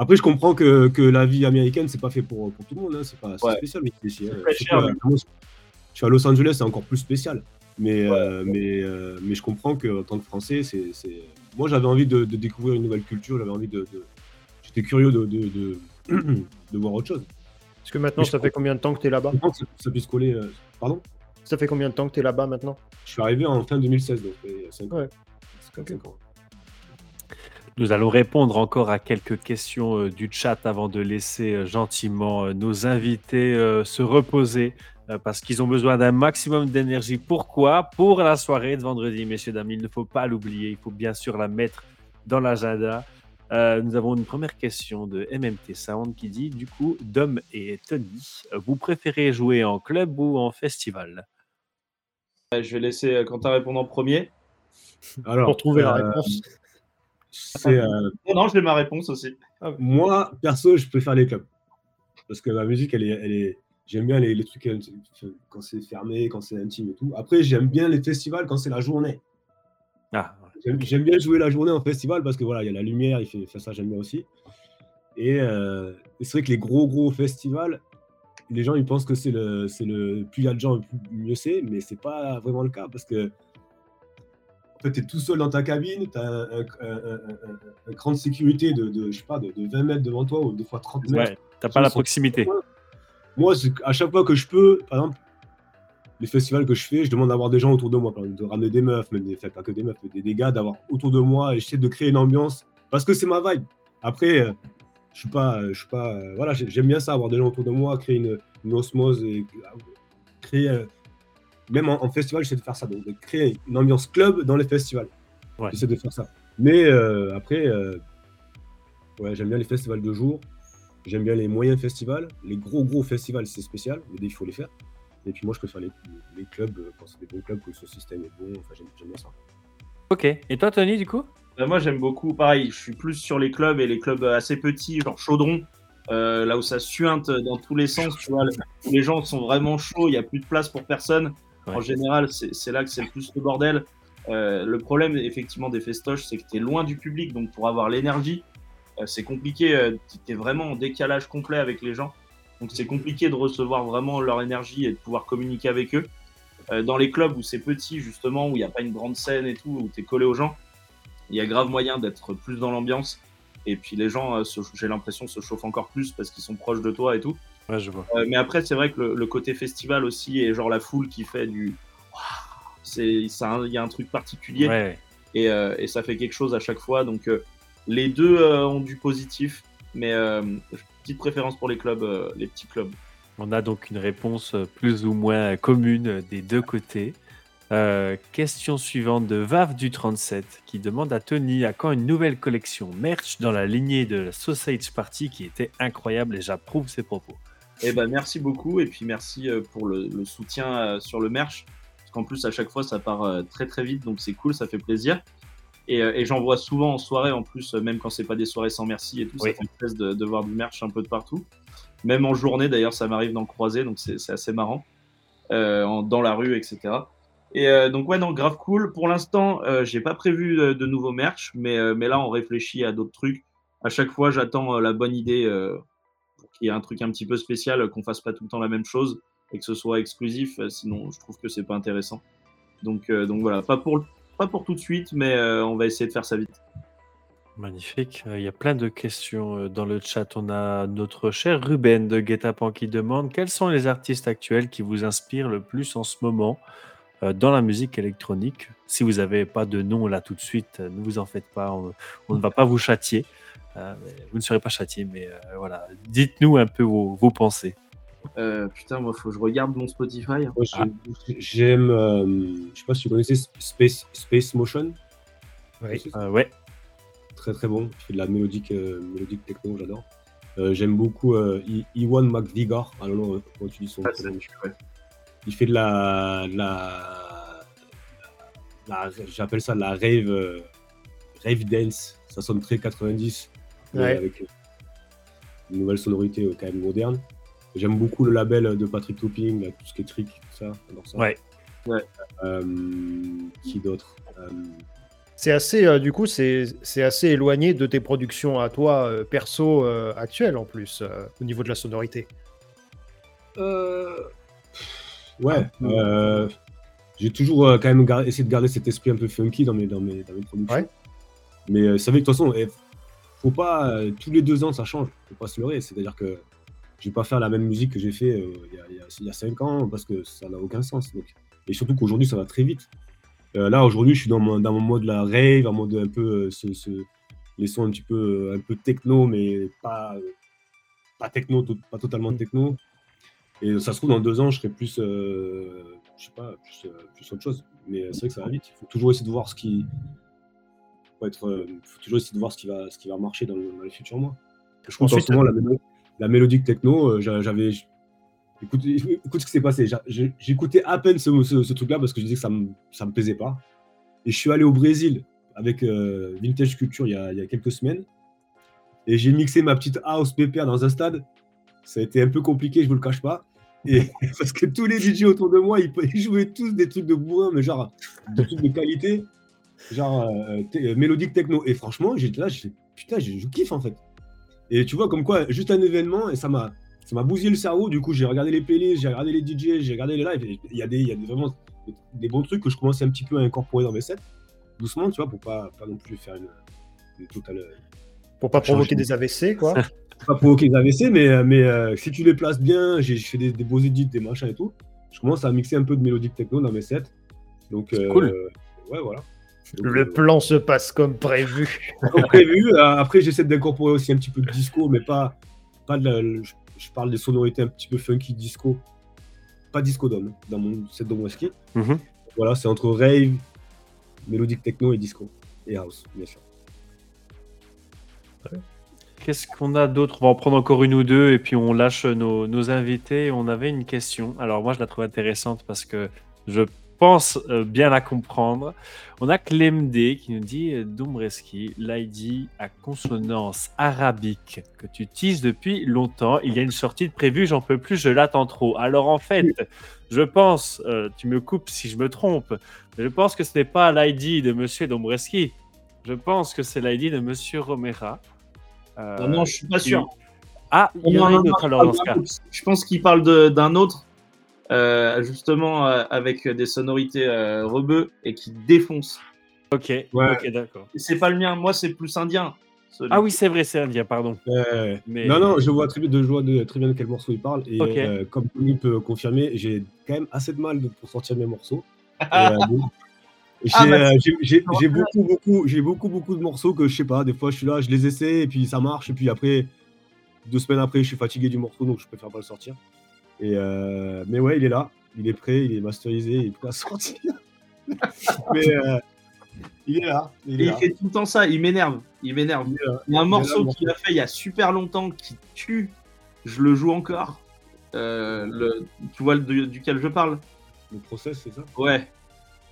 Après, je comprends que, que, la vie américaine, c'est pas fait pour, pour tout le monde. Hein. C'est pas spécial, mais ici. Hein. Je suis à Los Angeles, c'est encore plus spécial. Mais, euh, mais, euh, mais je comprends qu'en tant que Français, c'est. Moi, j'avais envie de, de, découvrir une nouvelle culture. J'avais envie de. J'étais curieux de, de, de, (clears throat) voir autre chose. Est-ce que maintenant, ça fait combien de temps que tu es là-bas ça, ça puisse coller. Euh, pardon? Ça fait combien de temps que tu es là-bas maintenant? Je suis arrivé en fin 2016, donc 5 ans. 5 ans. Nous allons répondre encore à quelques questions euh, du chat avant de laisser euh, gentiment euh, nos invités se reposer parce qu'ils ont besoin d'un maximum d'énergie. Pourquoi? Pour la soirée de vendredi, messieurs, dames. Il ne faut pas l'oublier. Il faut bien sûr la mettre dans l'agenda. nous avons une première question de MMT Sound qui dit du coup, Dom et Tony, vous préférez jouer en club ou en festival? Je vais laisser Quentin répondre en premier. Alors, pour trouver la réponse. Euh, non, j'ai ma réponse aussi. Ah, moi, perso, je préfère les clubs. Parce que la musique, elle est, elle est... j'aime bien les, trucs euh, quand c'est fermé, quand c'est intime et tout. Après, j'aime bien les festivals quand c'est la journée. Ah, j'aime, bien jouer la journée en festival parce que voilà, il y a la lumière, il fait, ça, j'aime bien aussi. Euh, et, c'est vrai que les gros, gros festivals, les gens ils pensent que c'est le, c'est le plus il y a de gens, mieux c'est, mais c'est pas vraiment le cas parce que fait, tu es tout seul dans ta cabine, tu as un, un, cran de sécurité de, de, je sais pas, de, 20 mètres devant toi ou des fois 30 mètres. Ouais, tu pas la proximité. Moi, à chaque fois que je peux, par exemple, les festivals que je fais, je demande d'avoir des gens autour de moi, par exemple, de ramener des meufs, mais des, pas que des meufs, mais des, gars, d'avoir autour de moi et j'essaie de créer une ambiance parce que c'est ma vibe. Après, euh, je suis pas, je suis pas, euh, voilà, j'aime bien ça, avoir des gens autour de moi, créer une, une osmose et créer euh, même en, festival, j'essaie de faire ça, donc de créer une ambiance club dans les festivals. J'essaie de faire ça. Mais euh, après, euh, ouais, j'aime bien les festivals de jour. J'aime bien les moyens festivals. Les gros, gros festivals, c'est spécial, mais il faut les faire. Et puis moi, je préfère les, les clubs, euh, quand c'est des bons clubs, que ce système est bon. Enfin, j'aime bien ça. Ok. Et toi, Tony, du coup? Moi, j'aime beaucoup, pareil, je suis plus sur les clubs et les clubs assez petits, genre Chaudron. là où ça suinte dans tous les sens, tu vois, les gens sont vraiment chauds, il n'y a plus de place pour personne. En général, c'est là que c'est le plus le bordel. Euh, le problème, effectivement, des festoches, c'est que tu loin du public, donc pour avoir l'énergie, euh, c'est compliqué. Euh, tu es vraiment en décalage complet avec les gens. Donc c'est compliqué de recevoir vraiment leur énergie et de pouvoir communiquer avec eux. dans les clubs où c'est petit, justement, où il n'y a pas une grande scène et tout, où tu collé aux gens, il y a grave moyen d'être plus dans l'ambiance. Et puis les gens, j'ai l'impression, se chauffent encore plus parce qu'ils sont proches de toi et tout. Je vois. mais après, c'est vrai que le, côté festival aussi, et genre la foule qui fait du il y a un truc particulier. Et, euh, et, ça fait quelque chose à chaque fois. Donc euh, les deux euh, ont du positif. Mais petite préférence pour les clubs les petits clubs. On a donc une réponse plus ou moins commune des deux côtés. Question suivante de Vav du 37 qui demande à Tony à quand une nouvelle collection merch dans la lignée de la Sausage Party qui était incroyable et j'approuve ses propos. Eh ben merci beaucoup et puis merci pour le, le soutien sur le merch en plus à chaque fois ça part euh, très très vite, donc c'est cool, ça fait plaisir. Et, euh, j'en vois souvent en soirée en plus, euh, même quand c'est pas des soirées sans merci et tout, ça fait plaisir de, de, voir du merch un peu de partout. Même en journée d'ailleurs, ça m'arrive d'en croiser, donc c'est assez marrant. dans la rue, etc. Et donc ouais, non, grave cool. Pour l'instant, j'ai pas prévu de, nouveaux merch, mais, mais là on réfléchit à d'autres trucs. À chaque fois, j'attends la bonne idée qu'il y ait un truc un petit peu spécial, qu'on fasse pas tout le temps la même chose et que ce soit exclusif, euh, sinon je trouve que c'est pas intéressant. Donc, euh, donc voilà, pas pour, pas pour tout de suite, mais euh, on va essayer de faire ça vite. Magnifique. Il y a plein de questions dans le chat. On a notre cher Ruben de Guetapan qui demande quels sont les artistes actuels qui vous inspirent le plus en ce moment dans la musique électronique? Si vous n'avez pas de nom là tout de suite, ne vous en faites pas, on, ne va pas vous châtier. Vous ne serez pas châtié, mais voilà, dites-nous un peu vos, vos pensées. Euh, putain, moi, faut que je regarde mon Spotify. Ah. J'aime, euh, je sais pas si tu connaissais Space, Space Motion. Oui. Euh, ouais. Très très bon. Il fait de la mélodique, mélodique techno, j'adore. J'aime beaucoup Iwan McVigar. Ah non, non, comment tu dis son nom Il fait de la. la, la, J'appelle ça la rave. Rave Dance, ça sonne très 90, avec une nouvelle sonorité quand même moderne. J'aime beaucoup le label de Patrick Topping, tout ce qui est trick, tout ça. ça. Ouais. ouais. qui d'autre c'est assez, du coup, c'est assez éloigné de tes productions à toi perso actuelles en plus, au niveau de la sonorité. Ouais. Ah, j'ai toujours quand même essayé de garder cet esprit un peu funky dans mes, dans mes, dans mes productions. Mais euh, savez, de toute façon, eh, faut pas, tous les deux ans, ça change. Faut pas se leurrer. C'est-à-dire que je vais pas faire la même musique que j'ai fait il y, a cinq ans parce que ça n'a aucun sens. Et surtout qu'aujourd'hui, ça va très vite. Euh, là, aujourd'hui, je suis dans mon, dans mode la rave, en mode un peu euh, ce, ce, les sons un petit peu, un peu techno, mais pas, pas techno, pas totalement techno. Et ça se trouve, dans deux ans, je serai plus, je sais pas, plus, plus, autre chose. Mais c'est vrai que ça va vite. Il faut toujours essayer de voir ce qui, faut, être, faut toujours essayer de voir ce qui va, ce qui va marcher dans, les futurs mois. Je pense en ce moment, la, la mélodique techno, j'avais Écoute, (laughs) écoute ce qui s'est passé. J'écoutais à peine ce, ce, truc-là parce que je disais que ça ne me, ça me plaisait pas. Et je suis allé au Brésil avec euh, Vintage Culture il y, a, il y, a, quelques semaines. Et j'ai mixé ma petite house pépère dans un stade. Ça a été un peu compliqué, je vous le cache pas. Et, (laughs) parce que tous les DJ autour de moi, ils, jouaient tous des trucs de bourrin, mais genre des trucs de qualité, genre euh, euh, mélodique techno. Et franchement, j'étais là, j'ai putain, je, je kiffe en fait. Et tu vois, comme quoi, juste un événement, et ça m'a ça m'a bousillé le cerveau. Du coup, j'ai regardé les playlists, j'ai regardé les DJ, j'ai regardé les lives. Il y a, des, il y a vraiment des bons trucs que je commençais un petit peu à incorporer dans mes sets, doucement, tu vois, pour pas, pas non plus faire une, une totale. (laughs) Pour pas provoquer des AVC, quoi. pas provoquer des AVC, mais, mais euh, si tu les places bien, j'ai fait des, beaux edits, des machins et tout. Je commence à mixer un peu de mélodique techno dans mes sets. Donc, euh, cool. ouais, voilà. Le plan se passe comme prévu. Comme prévu. après, j'essaie d'incorporer aussi un petit peu de disco, mais pas, pas de je parle des sonorités un petit peu funky disco, pas disco d'homme dans mon set de whisky. Mhm. Voilà, c'est entre rave, mélodique techno et disco et house, bien sûr. Qu'est-ce qu'on a d'autre? On va en prendre encore une ou deux et puis on lâche nos, nos, invités. On avait une question. Alors moi, je la trouve intéressante parce que je pense euh, bien la comprendre. On a Clemd qui nous dit euh, Dombreski, l'ID à consonance arabique que tu utilises depuis longtemps. Il y a une sortie de prévue, j'en peux plus, je l'attends trop. Alors en fait, je pense, euh, tu me coupes si je me trompe, mais je pense que ce n'est pas l'ID de Monsieur Dombreski. Je pense que c'est l'ID de Monsieur Romera. non, je suis pas sûr. Ah, il y en a une autre alors dans ce cas. Je pense qu'il parle d'un autre euh, justement euh, avec des sonorités euh, rebeux et qui défonce. Ok, ok, d'accord. C'est pas le mien, moi c'est plus indien. Ah oui, c'est vrai, c'est indien, pardon. Mais... Non, non, je vois très bien de, de, très bien de quel morceau il parle. Et comme Tony peut confirmer, j'ai quand même assez de mal pour sortir mes morceaux. (laughs) Ah, j'ai beaucoup, beaucoup, j'ai beaucoup, beaucoup de morceaux que je sais pas. Des fois, je suis là, je les essaie et puis ça marche. Et puis après, deux semaines après, je suis fatigué du morceau, donc je préfère pas le sortir. Et euh, mais ouais, il est là, il est prêt, il est masterisé, il est prêt à sortir. (laughs) mais euh, il est là. Il, fait tout le temps ça, il m'énerve. Il m'énerve. Il, y a un morceau qu'il a fait il y a super longtemps qui tue. Je le joue encore. Euh, le, tu vois duquel je parle? Le process, c'est ça? Ouais.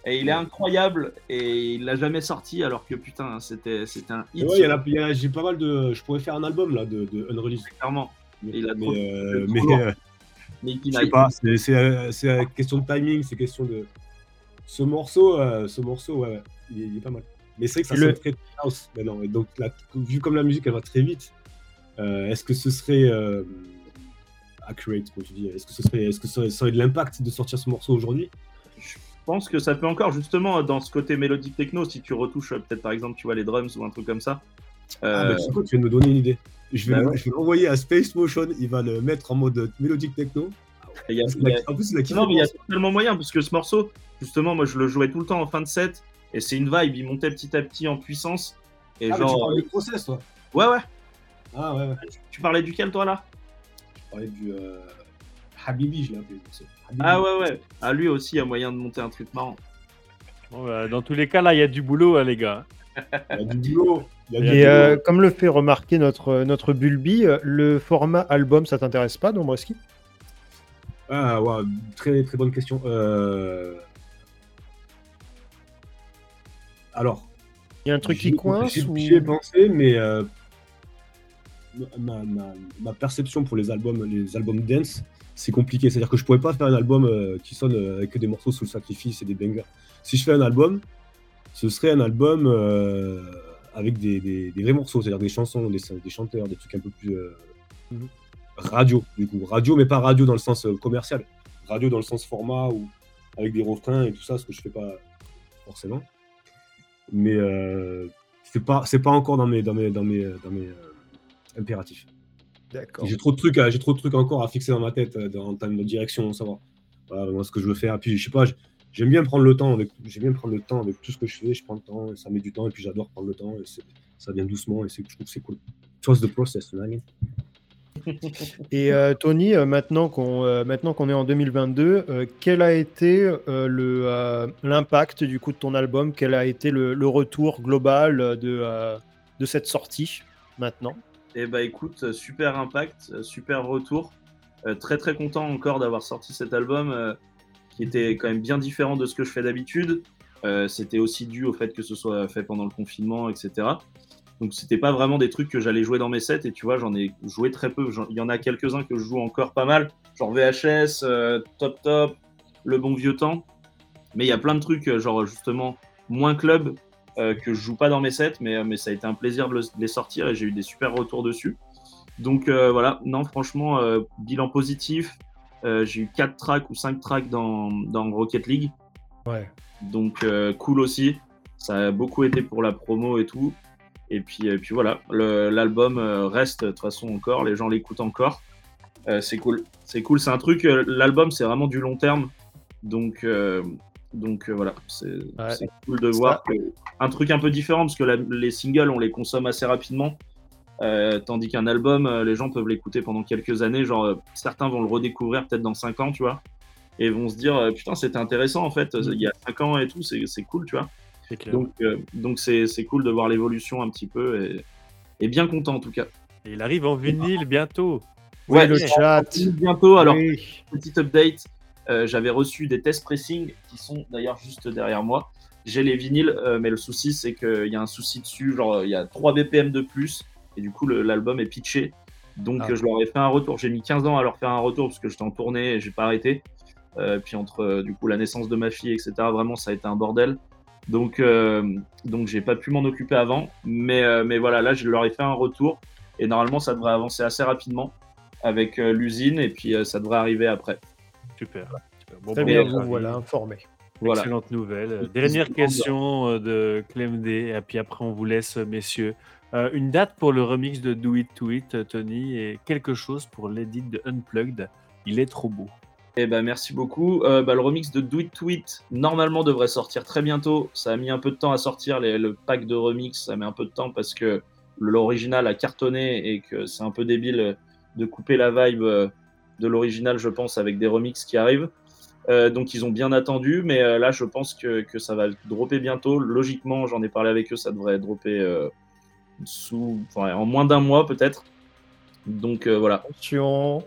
Et il est incroyable et il l'a jamais sorti alors que putain, c'était un hit. Ouais, j'ai pas mal de. Je pourrais faire un album là de, de Unreleased. Clairement. il a mais, je sais pas, c'est question de timing, c'est question de. Ce morceau, euh, ce morceau, ouais, il, est, pas mal. Mais c'est vrai que ça sonne très house maintenant. Et donc, vu comme la musique, elle va très vite, euh, est-ce que ce serait euh, accurate, comme tu dis Est-ce que ce serait, est-ce que ça aurait de l'impact de sortir ce morceau aujourd'hui? Je pense que ça peut encore, justement, dans ce côté mélodique techno, si tu retouches peut-être par exemple, tu vois les drums ou un truc comme ça. Ah, bah, tu, sais tu viens de me donner une idée. Je vais, bah l'envoyer à Space Motion, il va le mettre en mode mélodique techno. Il y a, en plus, il a, non, mais il y a tellement moyen parce que ce morceau, justement, moi je le jouais tout le temps en fin de set et c'est une vibe. Il montait petit à petit en puissance. Et ah, genre... tu parlais du process, toi Ouais, ouais. Ah, ouais, ouais. Tu, parlais duquel, toi là? Je parlais du euh... Habibi, je l'ai appelé. Ah, ouais, ouais. Ah, lui aussi, il y a moyen de monter un truc marrant. Bon, bah, dans tous les cas, là, il y a du boulot, hein, les gars. Il y a du boulot. Et euh, comme le fait remarquer notre, notre Bulby, euh, le format album, ça t'intéresse pas, Dombreski Ah, ouais, très, très bonne question. Euh, alors, Il y a un truc qui coince J'y ai pensé, mais euh, ma, perception pour les albums, les albums dance, c'est compliqué. C'est-à-dire que je pourrais pas faire un album euh, qui sonne euh, avec des morceaux sous le sacrifice et des bangers. Si je fais un album, ce serait un album avec des, vrais morceaux, c'est-à-dire des chansons, des, des, chanteurs, des trucs un peu plus mhm. radio, du coup. Radio, mais pas radio dans le sens commercial. Radio dans le sens format ou avec des refrains et tout ça, ce que je fais pas forcément mais euh, c'est pas pas encore dans mes dans mes dans mes dans mes euh, impératifs. D'accord. J'ai trop de trucs trop de trucs encore à fixer dans ma tête euh, dans, termes de direction, savoir voilà, ce que je veux faire. Puis je sais pas, j'aime bien prendre le temps avec j'aime bien prendre le temps avec tout ce que je fais. Je prends le temps, et ça met du temps et puis j'adore prendre le temps et ça vient doucement et je trouve que c'est cool. Trust the process, (laughs) et euh, Tony, euh, maintenant qu'on euh, maintenant qu'on est en 2022, quel a été le l'impact du coup de ton album? Quel a été le, retour global de de cette sortie maintenant? Eh bah écoute, super impact, super retour. très très content encore d'avoir sorti cet album qui était quand même bien différent de ce que je fais d'habitude. C'était aussi dû au fait que ce soit fait pendant le confinement, etc. Donc c'était pas vraiment des trucs que j'allais jouer dans mes sets et tu vois j'en ai joué très peu. Il y en a quelques-uns que je joue encore pas mal, genre VHS, euh, Top Top, Le Bon Vieux Temps. Mais il y a plein de trucs euh, genre justement moins club euh, que je joue pas dans mes sets, mais, mais ça a été un plaisir de, les sortir et j'ai eu des super retours dessus. Donc voilà, non franchement bilan positif. J'ai eu 4 tracks ou 5 tracks dans, dans Rocket League. Ouais. Donc cool aussi. Ça a beaucoup été pour la promo et tout. Et puis, et puis voilà, l'album euh, reste de toute façon encore, les gens l'écoutent encore. Euh, c'est cool, c'est cool, c'est un truc. Euh, l'album, c'est vraiment du long terme, donc donc voilà, c'est cool de voir un truc un peu différent parce que les singles, on les consomme assez rapidement. Tandis qu'un album, les gens peuvent l'écouter pendant quelques années. Genre, certains vont le redécouvrir peut-être dans 5 ans, tu vois, et vont se dire Putain, c'était intéressant en fait, il y a 5 ans et tout, c'est cool, tu vois. Donc, euh, donc c'est, cool de voir l'évolution un petit peu et, bien content en tout cas. il arrive en vinyle bientôt. Ouais, le chat. Bientôt. Alors, petite update. Euh, j'avais reçu des tests pressing qui sont d'ailleurs juste derrière moi. J'ai les vinyles, euh, mais le souci c'est qu'il y a un souci dessus. Genre, il y a 3 BPM de plus et du coup, l'album est pitché. Donc, ah. je leur ai fait un retour. J'ai mis 15 ans à leur faire un retour parce que j'étais en tournée et j'ai pas arrêté. puis entre du coup la naissance de ma fille, etc. Vraiment, ça a été un bordel. Donc, euh, donc j'ai pas pu m'en occuper avant. Mais, euh, mais voilà, là, je leur ai fait un retour. Et normalement, ça devrait avancer assez rapidement avec euh, l'usine. Et puis, ça devrait arriver après. Super. Bon, Très bien, vous voilà informé. Voilà. Excellente nouvelle. Dernière question de Clem D. Et puis après, on vous laisse, messieurs. Une date pour le remix de Do It To It, Tony, et quelque chose pour l'édit de Unplugged. Il est trop beau. Eh ben, merci beaucoup. Euh, bah, le remix de Do It Tweet, normalement, devrait sortir très bientôt. Ça a mis un peu de temps à sortir. le pack de remix, ça met un peu de temps parce que l'original a cartonné et que c'est un peu débile de couper la vibe euh, de l'original, je pense, avec des remixes qui arrivent. Euh, donc, ils ont bien attendu. Mais là, je pense que, ça va dropper bientôt. Logiquement, j'en ai parlé avec eux, ça devrait dropper sous, en moins d'un mois, peut-être. Donc, voilà. Attention.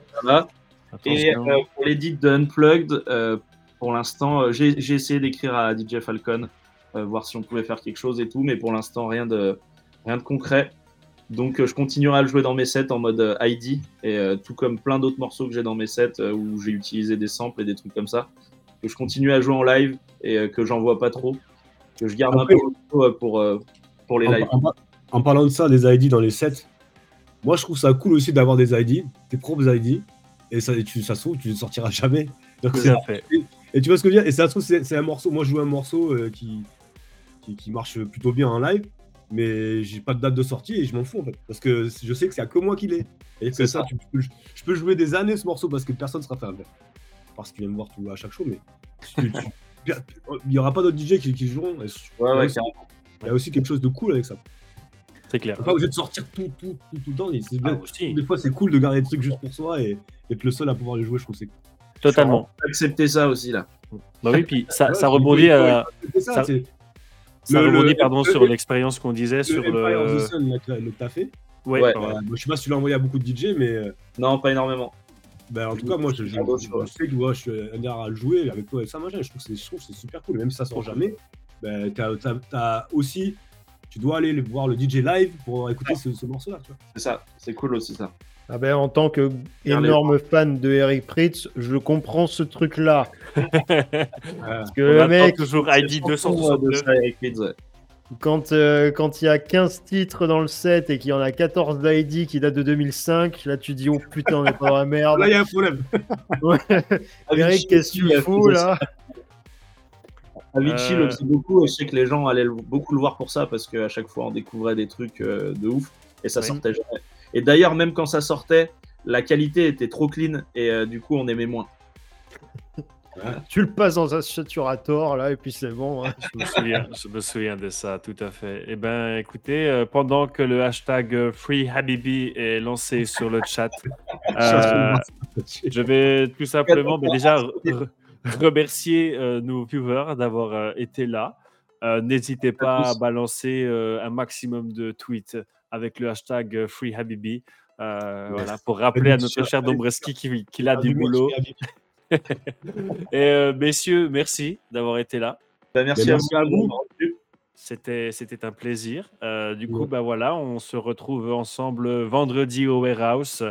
Et euh, pour l'édit de Unplugged, euh, pour l'instant, euh, j'ai essayé d'écrire à DJ Falcon, voir si on pouvait faire quelque chose et tout, mais pour l'instant, rien de, rien de concret. Donc je continuerai à le jouer dans mes sets en mode ID, et tout comme plein d'autres morceaux que j'ai dans mes sets où j'ai utilisé des samples et des trucs comme ça, que je continue à jouer en live et que j'en vois pas trop, que je garde un peu pour, pour les lives. En, parlant de ça, des ID dans les sets, moi je trouve ça cool aussi d'avoir des ID, tes propres ID, et ça, tu, ça se trouve, tu ne sortiras jamais. (laughs) Donc, fait. Et, tu vois ce que je veux dire? Et ça se trouve, c'est un morceau. Moi, je joue un morceau euh, qui, qui, marche plutôt bien en live, mais j'ai pas de date de sortie et je m'en fous en fait. Parce que je sais que c'est à que moi qui l'ai. Et que ça, je peux jouer des années ce morceau parce que personne ne sera fait Parce qu'il vient me voir tout, à chaque show, mais (laughs) il n'y aura pas d'autres DJ qui, joueront. Ouais, ouais, il y a aussi quelque chose de cool avec ça. C'est clair. Pas obligé de sortir tout, tout, tout, tout le temps. Ah, des fois, c'est cool de garder des trucs juste pour soi et être le seul à pouvoir les jouer. Je trouve que c'est Totalement. Accepter ça aussi, là. Bah oui, puis ça, ça rebondit à. Ça, ça, rebondit, pardon, sur l'expérience qu'on disait sur le. le t'as fait. Ouais. ouais. je sais pas si tu l'as envoyé à beaucoup de DJ, mais. Euh, non, pas énormément. Ben, en tout cas, moi, je, je, sais que je suis un à le jouer avec toi et ça, moi, je trouve que c'est super cool. Même si ça sort jamais, ben, t'as as, aussi tu dois aller voir le DJ live pour écouter ce, morceau-là. C'est ça, c'est cool aussi ça. Ah ben, en tant que énorme fan de Eric Pritz, je comprends ce truc-là. (laughs) Parce que le mec, toujours ID 262. Quand euh, quand il y a 15 titres dans le set et qu'il y en a 14 d'ID qui datent de 2005, là tu dis oh putain on est pas dans la merde. Là il y a un problème. (laughs) Eric, qu'est-ce que tu fous là Avicii le euh. faisait beaucoup et je sais que les gens allaient beaucoup le voir pour ça parce qu'à chaque fois on découvrait des trucs euh, de ouf et ça sortait jamais. Et d'ailleurs, même quand ça sortait, la qualité était trop clean et euh, du coup on aimait moins. (laughs) Tu le passes dans un saturator là et puis c'est bon. Hein. je, me souviens, de ça, tout à fait. Eh ben, écoutez, pendant que le hashtag FreeHabibi est lancé sur le chat, (laughs) je vais tout simplement, mais déjà (laughs) remercier euh, nos viewers d'avoir euh, été là. Euh, n'hésitez pas à balancer un maximum de tweets avec le hashtag FreeHabibi voilà, pour rappeler à notre cher Dombreski qu'il a du boulot. (laughs) Et messieurs, merci d'avoir été là. Bah, merci, à vous. C'était, c'était un plaisir. du coup, bah voilà, on se retrouve ensemble vendredi au Warehouse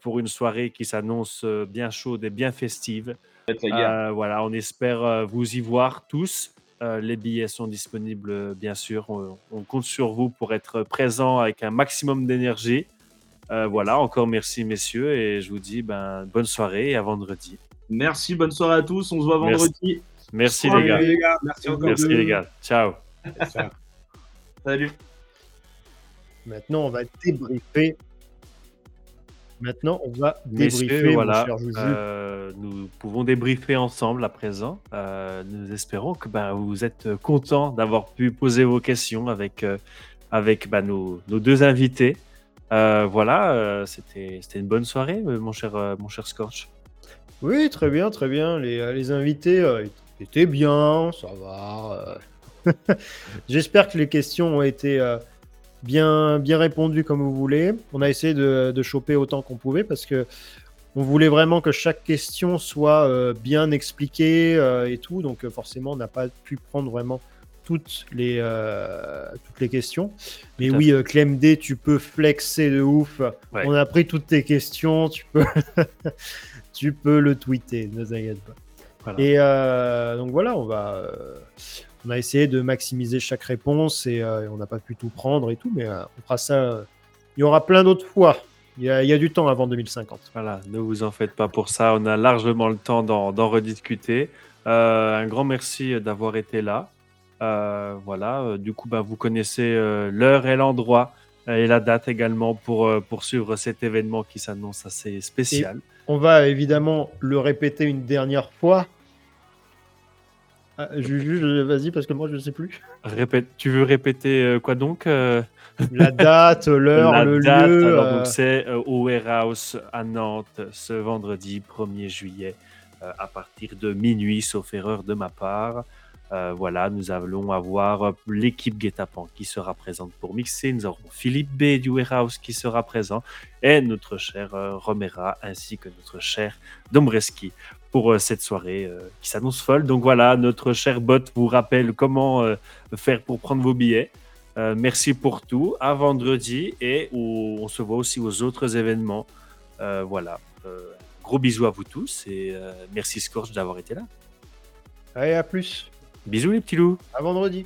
pour une soirée qui s'annonce bien chaude et bien festive. Euh, voilà, on espère euh, vous y voir tous. Euh, les billets sont disponibles, bien sûr. On, compte sur vous pour être présent avec un maximum d'énergie. voilà, encore merci, messieurs, et je vous dis ben, bonne soirée et à vendredi. Merci, bonne soirée à tous. On se voit vendredi. Merci, les, gars. Merci, merci les gars. Ciao. Salut. Maintenant, on va débriefer Maintenant, on va débriefer, voilà, euh, nous pouvons débriefer ensemble à présent. Euh, nous espérons que ben, vous êtes contents d'avoir pu poser vos questions avec, euh, avec ben, nos, nos, deux invités. voilà, c'était une bonne soirée, mon cher, mon cher Scorch. Oui, très bien, très bien. Les, les invités étaient bien, ça va. (laughs) J'espère que les questions ont été bien, bien répondu comme vous voulez. On a essayé de, de choper autant qu'on pouvait parce que on voulait vraiment que chaque question soit euh, bien expliquée euh, et tout. Donc euh, forcément, on n'a pas pu prendre vraiment toutes les, toutes les questions. Mais oui, Clem D, tu peux flexer de ouf. On a pris toutes tes questions. Tu peux, (laughs) tu peux le tweeter, ne t'inquiète pas. Et donc voilà, on va on a essayé de maximiser chaque réponse et euh, on n'a pas pu tout prendre et tout, mais euh, on fera ça. il y aura plein d'autres fois. Il y, a, du temps avant 2050. Voilà, ne vous en faites pas pour ça. On a largement le temps d'en rediscuter. Euh, un grand merci d'avoir été là. voilà, du coup, bah, vous connaissez l'heure et l'endroit et la date également pour poursuivre cet événement qui s'annonce assez spécial. on va évidemment le répéter une dernière fois ah, vas-y, parce que moi, je ne sais plus. Répète, tu veux répéter euh, quoi donc euh? (laughs) La date, l'heure, le lieu. Euh. c'est au Warehouse à Nantes ce vendredi 1er juillet à partir de minuit, sauf erreur de ma part. voilà, nous allons avoir l'équipe Guetapan qui sera présente pour mixer. Nous aurons Philippe B du Warehouse qui sera présent et notre cher Romera ainsi que notre cher Dombreski pour euh, cette soirée euh, qui s'annonce folle. Donc voilà, notre cher bot vous rappelle comment euh, faire pour prendre vos billets. merci pour tout. À vendredi et on se voit aussi aux autres événements. voilà. gros bisous à vous tous et merci Scorch d'avoir été là. Allez, à plus. Bisous les petits loups. À vendredi.